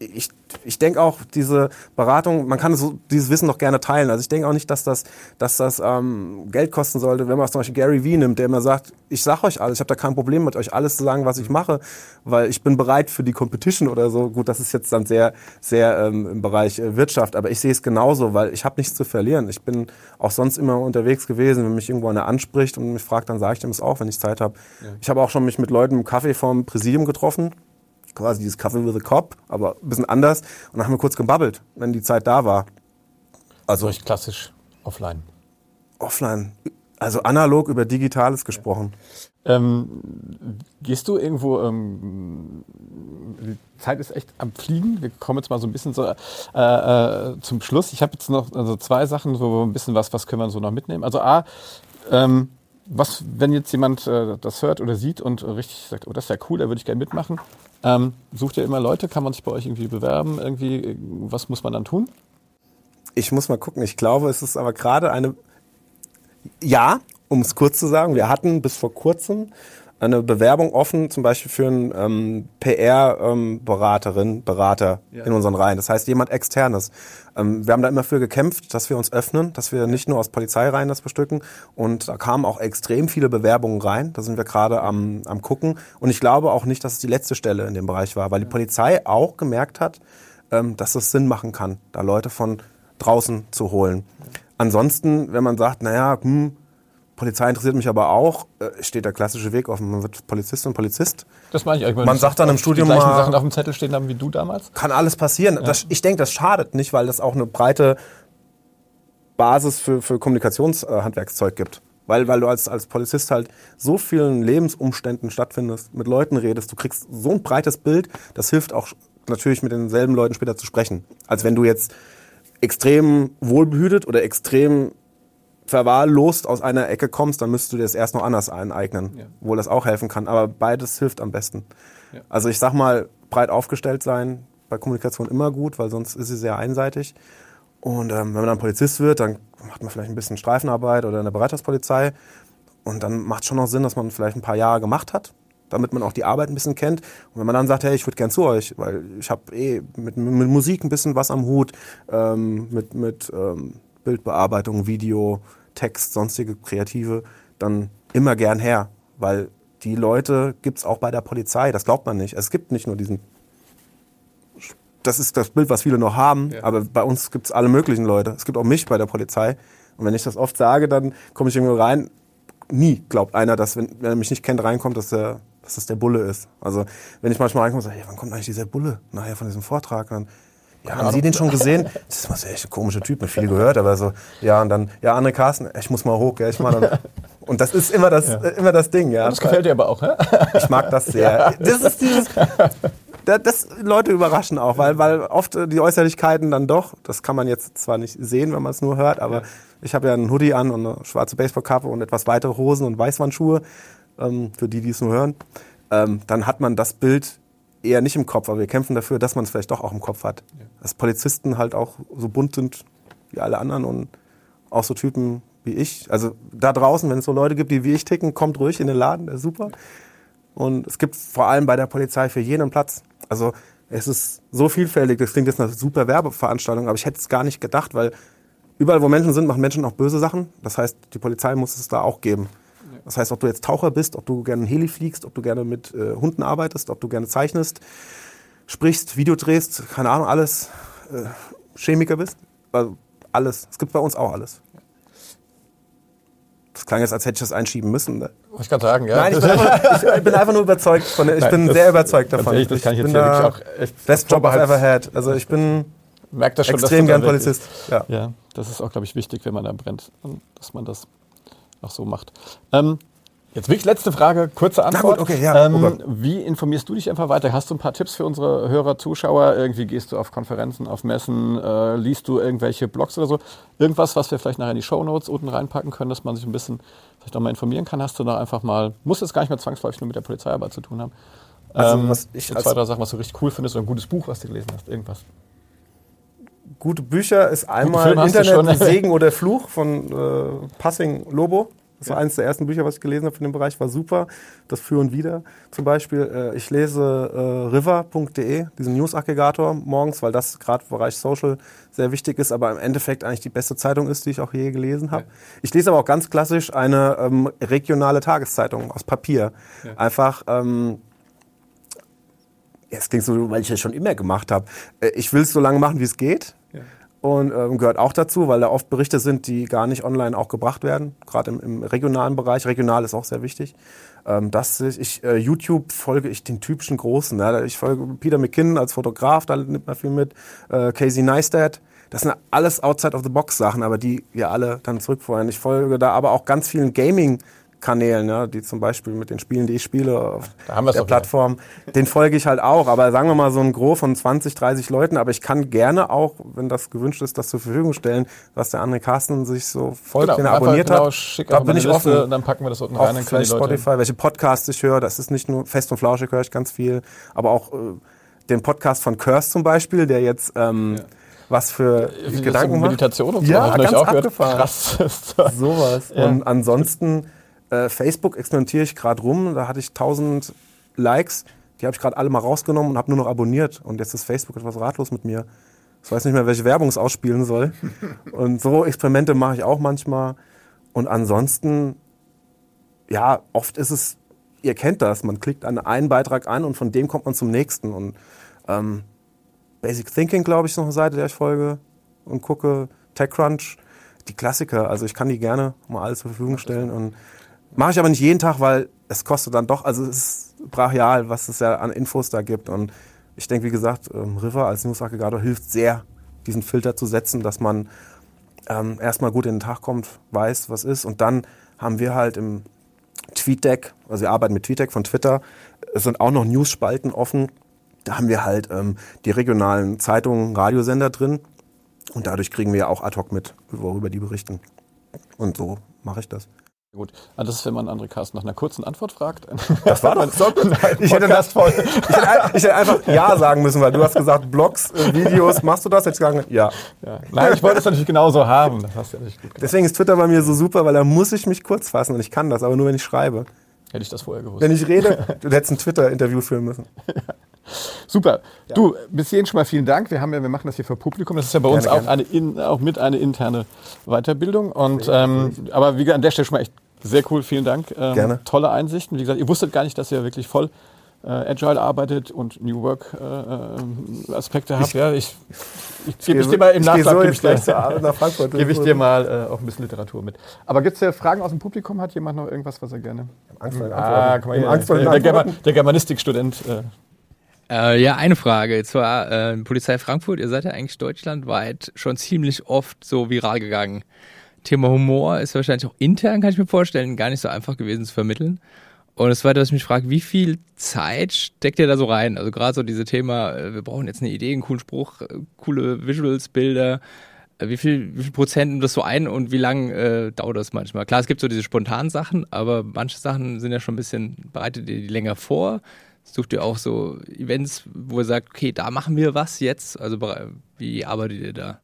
ich, ich denke auch, diese Beratung, man kann so dieses Wissen doch gerne teilen. Also ich denke auch nicht, dass das, dass das ähm, Geld kosten sollte, wenn man zum Beispiel Gary Vee nimmt, der immer sagt, ich sag euch alles, ich habe da kein Problem mit euch alles zu sagen, was ich mache, weil ich bin bereit für die Competition oder so. Gut, das ist jetzt dann sehr, sehr ähm, im Bereich äh, Wirtschaft, aber ich sehe es genauso, weil ich habe nichts zu verlieren. Ich bin auch sonst immer unterwegs gewesen, wenn mich irgendwo einer anspricht und mich fragt, dann sage ich dem es auch, wenn ich Zeit habe. Ja. Ich habe auch schon mich mit Leuten im Kaffee vom Präsidium getroffen quasi dieses Coffee with a Cop, aber ein bisschen anders. Und dann haben wir kurz gebabbelt, wenn die Zeit da war. Also ich klassisch offline. Offline. Also analog über Digitales gesprochen. Ähm, gehst du irgendwo, ähm, die Zeit ist echt am Fliegen. Wir kommen jetzt mal so ein bisschen so, äh, äh, zum Schluss. Ich habe jetzt noch also zwei Sachen, so ein bisschen was, was können wir so noch mitnehmen. Also A, ähm, was, wenn jetzt jemand äh, das hört oder sieht und richtig sagt, oh, das ist ja cool, da würde ich gerne mitmachen. Ähm, sucht ihr immer Leute? Kann man sich bei euch irgendwie bewerben? Irgendwie, was muss man dann tun? Ich muss mal gucken. Ich glaube, es ist aber gerade eine. Ja, um es kurz zu sagen, wir hatten bis vor kurzem eine Bewerbung offen, zum Beispiel für einen ähm, PR-Beraterin, ähm, Berater ja. in unseren Reihen. Das heißt, jemand externes. Ähm, wir haben da immer für gekämpft, dass wir uns öffnen, dass wir nicht nur aus Polizeireihen das bestücken. Und da kamen auch extrem viele Bewerbungen rein. Da sind wir gerade am, am gucken. Und ich glaube auch nicht, dass es die letzte Stelle in dem Bereich war, weil die Polizei auch gemerkt hat, ähm, dass es Sinn machen kann, da Leute von draußen zu holen. Ansonsten, wenn man sagt, naja, hm, Polizei interessiert mich aber auch, äh, steht der klassische Weg offen. Man wird Polizist und Polizist. Das meine ich eigentlich. Man sagt dann im Studium die gleichen mal, Sachen auf dem Zettel stehen haben wie du damals. Kann alles passieren. Ja. Das, ich denke, das schadet nicht, weil das auch eine breite Basis für, für Kommunikationshandwerkszeug gibt. Weil, weil du als, als Polizist halt so vielen Lebensumständen stattfindest, mit Leuten redest, du kriegst so ein breites Bild, das hilft auch natürlich mit denselben Leuten später zu sprechen. Als wenn du jetzt extrem wohlbehütet oder extrem verwahrlost aus einer Ecke kommst, dann müsstest du dir das erst noch anders aneignen, ja. wo das auch helfen kann. Aber beides hilft am besten. Ja. Also ich sag mal, breit aufgestellt sein, bei Kommunikation immer gut, weil sonst ist sie sehr einseitig. Und ähm, wenn man dann Polizist wird, dann macht man vielleicht ein bisschen Streifenarbeit oder eine Bereitschaftspolizei. Und dann macht es schon noch Sinn, dass man vielleicht ein paar Jahre gemacht hat, damit man auch die Arbeit ein bisschen kennt. Und wenn man dann sagt, hey, ich würde gern zu euch, weil ich habe eh mit, mit, Musik ein bisschen was am Hut, ähm, mit, mit ähm, Bildbearbeitung, Video, Text, sonstige Kreative, dann immer gern her, weil die Leute gibt es auch bei der Polizei, das glaubt man nicht. Es gibt nicht nur diesen, das ist das Bild, was viele noch haben, ja. aber bei uns gibt es alle möglichen Leute. Es gibt auch mich bei der Polizei. Und wenn ich das oft sage, dann komme ich irgendwo rein, nie glaubt einer, dass, wenn, wenn er mich nicht kennt, reinkommt, dass, der, dass das der Bulle ist. Also wenn ich manchmal reinkomme und sage, hey, wann kommt eigentlich dieser Bulle nachher von diesem Vortrag? Und dann, ja, haben Sie den schon gesehen? Das ist echt ein komischer Typ, mit viel gehört, aber so, ja, und dann, ja, André Carsten, ich muss mal hoch, gell, ich mal und das ist immer das, ja. immer das Ding, ja. Das gefällt dir aber auch, hä? Ich mag das sehr. Ja. Das ist dieses, das, das, Leute überraschen auch, weil, weil oft die Äußerlichkeiten dann doch, das kann man jetzt zwar nicht sehen, wenn man es nur hört, aber ja. ich habe ja einen Hoodie an und eine schwarze Baseballkappe und etwas weitere Hosen und Weißwandschuhe, ähm, für die, die es nur hören. Ähm, dann hat man das Bild eher nicht im Kopf, aber wir kämpfen dafür, dass man es vielleicht doch auch im Kopf hat. Ja. Dass Polizisten halt auch so bunt sind wie alle anderen und auch so Typen wie ich. Also da draußen, wenn es so Leute gibt, die wie ich ticken, kommt ruhig in den Laden, der ist super. Und es gibt vor allem bei der Polizei für jeden Platz. Also es ist so vielfältig, das klingt jetzt eine super Werbeveranstaltung, aber ich hätte es gar nicht gedacht, weil überall, wo Menschen sind, machen Menschen auch böse Sachen. Das heißt, die Polizei muss es da auch geben. Das heißt, ob du jetzt Taucher bist, ob du gerne Heli fliegst, ob du gerne mit äh, Hunden arbeitest, ob du gerne zeichnest, sprichst, Video drehst, keine Ahnung, alles, äh, Chemiker bist, also alles. Es gibt bei uns auch alles. Das klang jetzt, als hätte ich das einschieben müssen. Ne? Ich kann sagen, ja. Nein, ich bin einfach, ich bin einfach nur überzeugt von, ich Nein, bin sehr überzeugt davon. Ehrlich, das kann ich, ich jetzt hier wirklich auch echt Best Job I've ever had. Also ich bin Merkt das schon, extrem gern Polizist. Ja. ja, das ist auch, glaube ich, wichtig, wenn man da brennt, dass man das auch so macht. Ähm, jetzt wirklich letzte Frage, kurze Antwort. Na gut, okay, ja. Ähm, oh wie informierst du dich einfach weiter? Hast du ein paar Tipps für unsere Hörer, Zuschauer? Irgendwie gehst du auf Konferenzen, auf Messen, äh, liest du irgendwelche Blogs oder so? Irgendwas, was wir vielleicht nachher in die Show Notes unten reinpacken können, dass man sich ein bisschen vielleicht auch mal informieren kann? Hast du da einfach mal, muss es gar nicht mehr zwangsläufig nur mit der Polizeiarbeit zu tun haben? Also, ähm, was ich zwei, drei Sachen, was du richtig cool findest oder ein gutes Buch, was du gelesen hast, irgendwas gute Bücher ist einmal Internet <laughs> Segen oder Fluch von äh, Passing Lobo. Das war eines der ersten Bücher, was ich gelesen habe in dem Bereich, war super. Das Für und Wider zum Beispiel. Äh, ich lese äh, river.de, diesen News-Aggregator morgens, weil das gerade im Bereich Social sehr wichtig ist, aber im Endeffekt eigentlich die beste Zeitung ist, die ich auch je gelesen habe. Ja. Ich lese aber auch ganz klassisch eine ähm, regionale Tageszeitung aus Papier. Ja. Einfach... Ähm, es klingt so, weil ich das schon immer gemacht habe. Äh, ich will es so lange machen, wie es geht und ähm, gehört auch dazu, weil da oft Berichte sind, die gar nicht online auch gebracht werden, gerade im, im, regionalen Bereich. Regional ist auch sehr wichtig. Ähm, das ich, äh, YouTube folge ich den typischen Großen. Ne? Ich folge Peter McKinnon als Fotograf, da nimmt man viel mit. Äh, Casey Neistat. Das sind alles outside of the box Sachen, aber die wir alle dann zurückfeuern. Ich folge da aber auch ganz vielen Gaming Kanälen, ne, die zum Beispiel mit den Spielen, die ich spiele auf der Plattform, wieder. den folge ich halt auch. Aber sagen wir mal so ein Gros von 20, 30 Leuten. Aber ich kann gerne auch, wenn das gewünscht ist, das zur Verfügung stellen, was der andere Carsten sich so folgt, genau, den er abonniert genau, hat. Da bin ich Liste, offen. Dann packen wir das unten auch rein. Dann vielleicht Spotify, welche Podcasts ich höre. Das ist nicht nur fest und flauschig höre ich ganz viel, aber auch äh, den Podcast von Curse zum Beispiel, der jetzt ähm, ja was für Gedanken Meditation und so. Ja, ganz auch abgefahren. Krass. Sowas. Ja. Und ansonsten Äh, Facebook experimentiere ich gerade rum. Da hatte ich 1000 Likes. Die habe ich gerade alle mal rausgenommen und habe nur noch abonniert. Und jetzt ist Facebook etwas ratlos mit mir. Ich weiß nicht mehr, welche Werbung es ausspielen soll. <laughs> und so Experimente mache ich auch manchmal. Und ansonsten, ja, oft ist es, ihr kennt das, man klickt an einen Beitrag an und von dem kommt man zum nächsten. Und ähm, Basic Thinking, glaube ich, ist noch eine Seite, der ich folge und gucke. TechCrunch, die Klassiker. Also ich kann die gerne mal alles zur Verfügung stellen. Und mache ich aber nicht jeden Tag, weil es kostet dann doch, also es ist brachial, was es ja an Infos da gibt. Und ich denke, wie gesagt, ähm, River als News-Aggregator hilft sehr, diesen Filter zu setzen, dass man ähm, erstmal gut in den Tag kommt, weiß, was ist. Und dann haben wir halt im TweetDeck, also wir arbeiten mit TweetDeck von Twitter, es sind auch noch News-Spalten offen. Da haben wir halt ähm, die regionalen Zeitungen, Radiosender drin. Und dadurch kriegen wir auch ad hoc mit, worüber die berichten. Und so mache ich das. Gut, ah, das ist, wenn man André Carsten nach einer kurzen Antwort fragt. <laughs> Das war doch <laughs> so. Ich hätte, das, voll. ich, hätte, ich hätte einfach Ja sagen müssen, weil du hast gesagt, Blogs, äh, Videos, machst du das? Ich gesagt, ja. ja. Nein, ich wollte es natürlich genauso haben. Das hast du ja nicht gut Deswegen ist Twitter bei mir so super, weil da muss ich mich kurz fassen und ich kann das, aber nur wenn ich schreibe. Hätte ich das vorher gewusst. Wenn ich rede, <laughs> du hättest ein Twitter-Interview führen müssen. Ja. Super. Ja. Du, bis hierhin schon mal vielen Dank. Wir, haben ja, wir machen das hier für Publikum. Das ist ja bei gerne, uns auch, eine, in, auch mit eine interne Weiterbildung. Und, ähm, aber wie an der Stelle schon mal echt sehr cool. Vielen Dank. Ähm, gerne. Tolle Einsichten. Wie gesagt, ihr wusstet gar nicht, dass ihr wirklich voll äh, Agile arbeitet und New Work äh, äh Aspekte habt. Ja, ich, ich, ich gebe ich dir mal im Nachtrag so gebe ich, nach Frankfurt, <laughs> gebe ich dir mal äh, auch ein bisschen Literatur mit. Aber gibt es ja Fragen aus dem Publikum? Hat jemand noch irgendwas, was er gerne? Angst vor den ah, guck mal hier, Angst vor den der, der, der Germanistikstudent. Äh, äh, ja, eine Frage. Und zwar äh, Polizei Frankfurt, ihr seid ja eigentlich deutschlandweit schon ziemlich oft so viral gegangen. Thema Humor ist wahrscheinlich auch intern, kann ich mir vorstellen, gar nicht so einfach gewesen zu vermitteln. Und das Zweite, was ich mich frage, wie viel Zeit steckt ihr da so rein? Also gerade so diese Thema, äh, wir brauchen jetzt eine Idee, einen coolen Spruch, äh, coole Visuals, Bilder. Äh, wie viel, wie viel Prozent nimmt das so ein und wie lang äh, dauert das manchmal? Klar, es gibt so diese spontanen Sachen, aber manche Sachen sind ja schon ein bisschen, bereitet ihr die länger vor? Sucht ihr auch so Events, wo ihr sagt, okay, da machen wir was jetzt? Also wie arbeitet ihr da?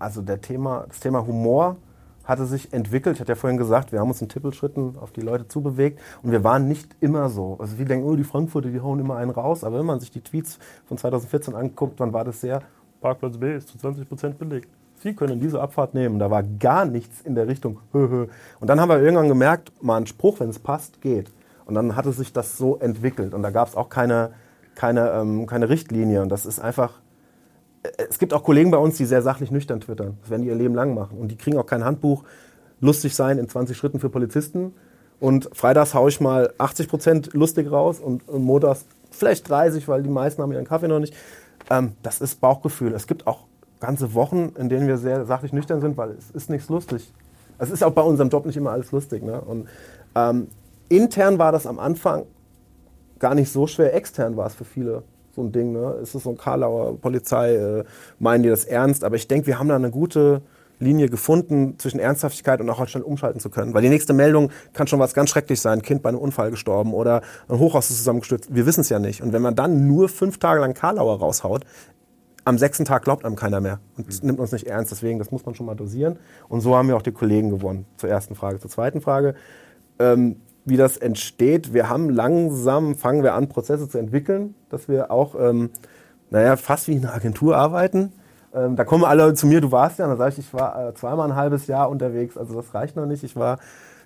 Also der Thema, das Thema Humor hatte sich entwickelt. Ich hatte ja vorhin gesagt, wir haben uns in Tippelschritten auf die Leute zubewegt und wir waren nicht immer so. Also viele denken, oh, die Frankfurter, die hauen immer einen raus. Aber wenn man sich die Tweets von 2014 anguckt, dann war das sehr, Parkplatz B ist zu 20 Prozent belegt. Sie können diese Abfahrt nehmen. Da war gar nichts in der Richtung. <laughs> Und dann haben wir irgendwann gemerkt, mal ein Spruch, wenn es passt, geht. Und dann hatte sich das so entwickelt. Und da gab es auch keine, keine, ähm, keine Richtlinie. Und das ist einfach. Es gibt auch Kollegen bei uns, die sehr sachlich nüchtern twittern. Das werden die ihr Leben lang machen. Und die kriegen auch kein Handbuch lustig sein in 20 Schritten für Polizisten. Und freitags haue ich mal 80 Prozent lustig raus und, und montags vielleicht 30, weil die meisten haben ihren Kaffee noch nicht. Ähm, das ist Bauchgefühl. Es gibt auch ganze Wochen, in denen wir sehr sachlich nüchtern sind, weil es ist nichts lustig. Es ist auch bei unserem Job nicht immer alles lustig. Ne? Und ähm, intern war das am Anfang gar nicht so schwer, extern war es für viele so ein Ding. Ne? Es ist so ein Karlauer Polizei, äh, meinen die das ernst, aber ich denke, wir haben da eine gute Linie gefunden zwischen Ernsthaftigkeit und auch schnell umschalten zu können. Weil die nächste Meldung kann schon was ganz schrecklich sein, Kind bei einem Unfall gestorben oder ein Hochhaus ist zusammengestürzt. Wir wissen es ja nicht. Und wenn man dann nur fünf Tage lang Karlauer raushaut, am sechsten Tag glaubt einem keiner mehr und mhm. nimmt uns nicht ernst. Deswegen, das muss man schon mal dosieren. Und so haben wir auch die Kollegen gewonnen. Zur ersten Frage. Zur zweiten Frage. Ähm, wie das entsteht. Wir haben langsam, fangen wir an, Prozesse zu entwickeln, dass wir auch, ähm, naja, fast wie in einer Agentur arbeiten. Ähm, da kommen alle zu mir, du warst ja, und dann sage ich, ich war äh, zweimal ein halbes Jahr unterwegs, also das reicht noch nicht. Ich war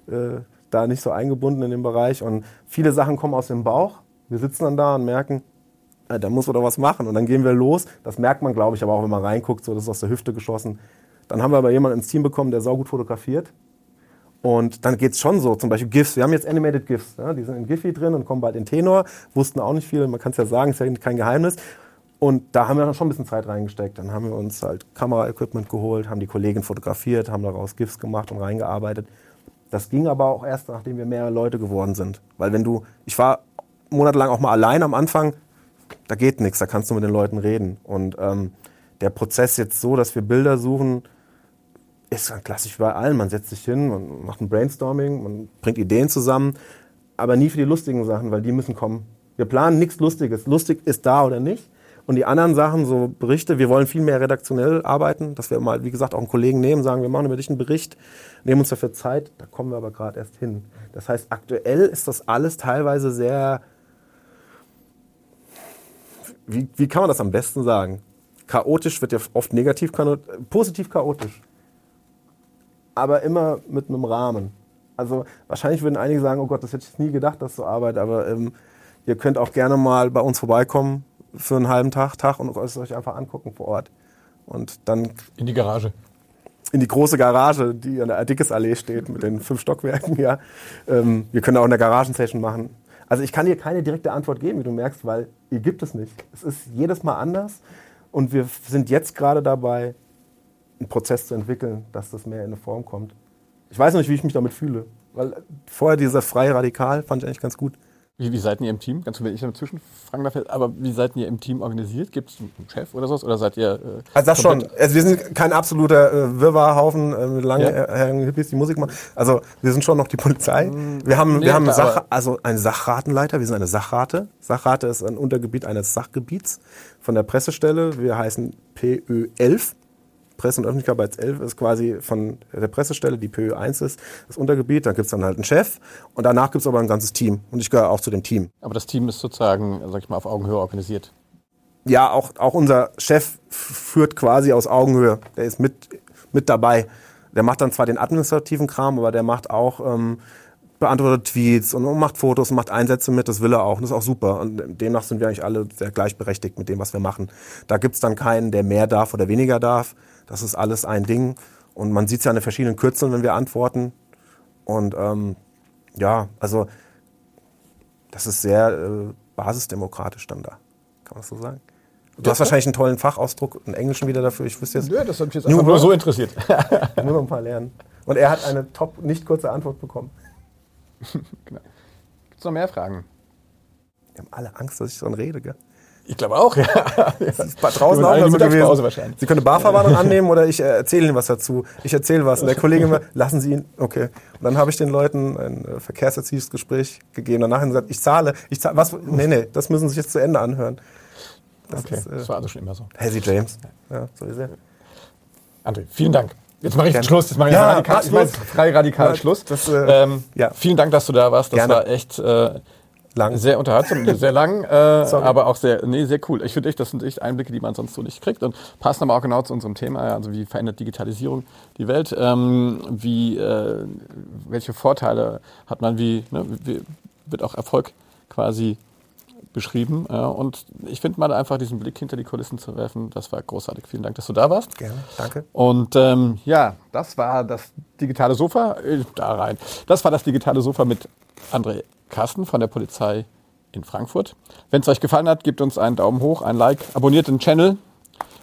äh, da nicht so eingebunden in den Bereich und viele Sachen kommen aus dem Bauch. Wir sitzen dann da und merken, äh, da muss man doch was machen und dann gehen wir los. Das merkt man, glaube ich, aber auch wenn man reinguckt, so das ist aus der Hüfte geschossen. Dann haben wir aber jemanden ins Team bekommen, der saugut fotografiert und dann geht es schon so, zum Beispiel GIFs. Wir haben jetzt Animated GIFs, ja, die sind in Giphy drin und kommen bald in Tenor. Wussten auch nicht viele, man kann es ja sagen, ist ja kein Geheimnis. Und da haben wir dann schon ein bisschen Zeit reingesteckt. Dann haben wir uns halt Kameraequipment geholt, haben die Kollegen fotografiert, haben daraus GIFs gemacht und reingearbeitet. Das ging aber auch erst, nachdem wir mehr Leute geworden sind. Weil wenn du, ich war monatelang auch mal allein am Anfang, da geht nichts, da kannst du mit den Leuten reden. Und ähm, der Prozess jetzt so, dass wir Bilder suchen, ist dann klassisch bei allen. Man setzt sich hin, man macht ein Brainstorming, man bringt Ideen zusammen, aber nie für die lustigen Sachen, weil die müssen kommen. Wir planen nichts Lustiges. Lustig ist da oder nicht. Und die anderen Sachen, so Berichte, wir wollen viel mehr redaktionell arbeiten, dass wir mal, wie gesagt, auch einen Kollegen nehmen, sagen, wir machen über dich einen Bericht, nehmen uns dafür Zeit, da kommen wir aber gerade erst hin. Das heißt, aktuell ist das alles teilweise sehr, wie, wie kann man das am besten sagen? Chaotisch wird ja oft negativ, positiv chaotisch. Aber immer mit einem Rahmen. Also wahrscheinlich würden einige sagen, oh Gott, das hätte ich nie gedacht, dass so arbeitet, aber ähm, ihr könnt auch gerne mal bei uns vorbeikommen für einen halben Tag, Tag und es euch einfach angucken vor Ort. Und dann. In die Garage. In die große Garage, die an der Dickesallee steht mit den fünf Stockwerken, ja. Ähm, wir können auch eine Garagensession machen. Also ich kann dir keine direkte Antwort geben, wie du merkst, weil ihr gibt es nicht. Es ist jedes Mal anders und wir sind jetzt gerade dabei, einen Prozess zu entwickeln, dass das mehr in eine Form kommt. Ich weiß noch nicht, wie ich mich damit fühle, weil vorher dieser freie Radikal fand ich eigentlich ganz gut. Wie, wie seid ihr im Team? Ganz wenn ich dazwischen fragen darf, aber wie seid ihr im Team organisiert? Gibt es einen Chef oder sowas? Oder seid ihr. Äh, also das schon. Also wir sind kein absoluter äh, Wirrwarrhaufen äh, mit langen ja. Hippies, die Musik machen. Also wir sind schon noch die Polizei. Hm. Wir haben, nee, wir haben Sach, also einen Sachratenleiter, wir sind eine Sachrate. Sachrate ist ein Untergebiet eines Sachgebiets von der Pressestelle. Wir heißen PÖ11. Presse- und Öffentlichkeit 11 ist quasi von der Pressestelle, die PÖ 1 ist, das Untergebiet. Da gibt es dann halt einen Chef und danach gibt es aber ein ganzes Team. Und ich gehöre auch zu dem Team. Aber das Team ist sozusagen, sag ich mal, auf Augenhöhe organisiert. Ja, auch, auch unser Chef führt quasi aus Augenhöhe. Der ist mit, mit dabei. Der macht dann zwar den administrativen Kram, aber der macht auch, ähm, beantwortet Tweets und macht Fotos und macht Einsätze mit, das will er auch. Und das ist auch super. Und demnach sind wir eigentlich alle sehr gleichberechtigt mit dem, was wir machen. Da gibt es dann keinen, der mehr darf oder weniger darf. Das ist alles ein Ding. Und man sieht es ja an den verschiedenen Kürzeln, wenn wir antworten. Und ähm, ja, also das ist sehr äh, basisdemokratisch dann da. Kann man das so sagen? Du hast wahrscheinlich einen tollen Fachausdruck, einen Englischen wieder dafür. Ich wüsste jetzt. Nö, das hat mich jetzt nur, nur so interessiert. <laughs> nur noch ein paar lernen. Und er hat eine top, nicht kurze Antwort bekommen. <laughs> genau. Gibt es noch mehr Fragen? Wir haben alle Angst, dass ich so rede, gell? Ich glaube auch, <laughs> ja. draußen auch so gewesen. Wahrscheinlich. Sie können eine Barverwarnung annehmen oder ich äh, erzähle Ihnen was dazu. Ich erzähle was. Und der Kollege immer, lassen Sie ihn. Okay. Und dann habe ich den Leuten ein äh, Verkehrserziehungsgespräch gegeben. Danach gesagt, ich zahle. Ich zahle. Was? Nee, nee, das müssen Sie sich jetzt zu Ende anhören. Das, okay. ist, äh, das war also schon immer so. Hazy James. Ja, so ist er. André, vielen Dank. Jetzt mache ich den Schluss. Jetzt mache ich ja, radikal, ich mache frei radikal ja, Schluss. Das, äh, ähm, ja. Vielen Dank, dass du da warst. Das Gerne. war echt äh, lang. sehr unterhaltsam, <laughs> sehr lang, äh, aber auch sehr, nee, sehr cool. Ich finde echt, das sind echt Einblicke, die man sonst so nicht kriegt und passen aber auch genau zu unserem Thema. Also wie verändert Digitalisierung die Welt? Ähm, wie, äh, welche Vorteile hat man? Wie, ne, wie wird auch Erfolg quasi beschrieben. Ja, und ich finde mal einfach diesen Blick hinter die Kulissen zu werfen, das war großartig. Vielen Dank, dass du da warst. Gerne, danke. Und ähm, ja, das war das digitale Sofa. Äh, da rein. Das war das digitale Sofa mit André Kasten von der Polizei in Frankfurt. Wenn es euch gefallen hat, gebt uns einen Daumen hoch, ein Like, abonniert den Channel,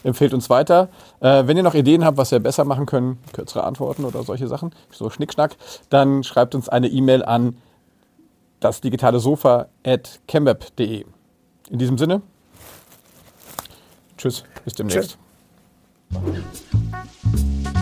empfehlt uns weiter. Äh, wenn ihr noch Ideen habt, was wir besser machen können, kürzere Antworten oder solche Sachen, so Schnickschnack, dann schreibt uns eine E-Mail an das digitale Sofa at chemweb.de. In diesem Sinne, tschüss, bis demnächst. Tschüss.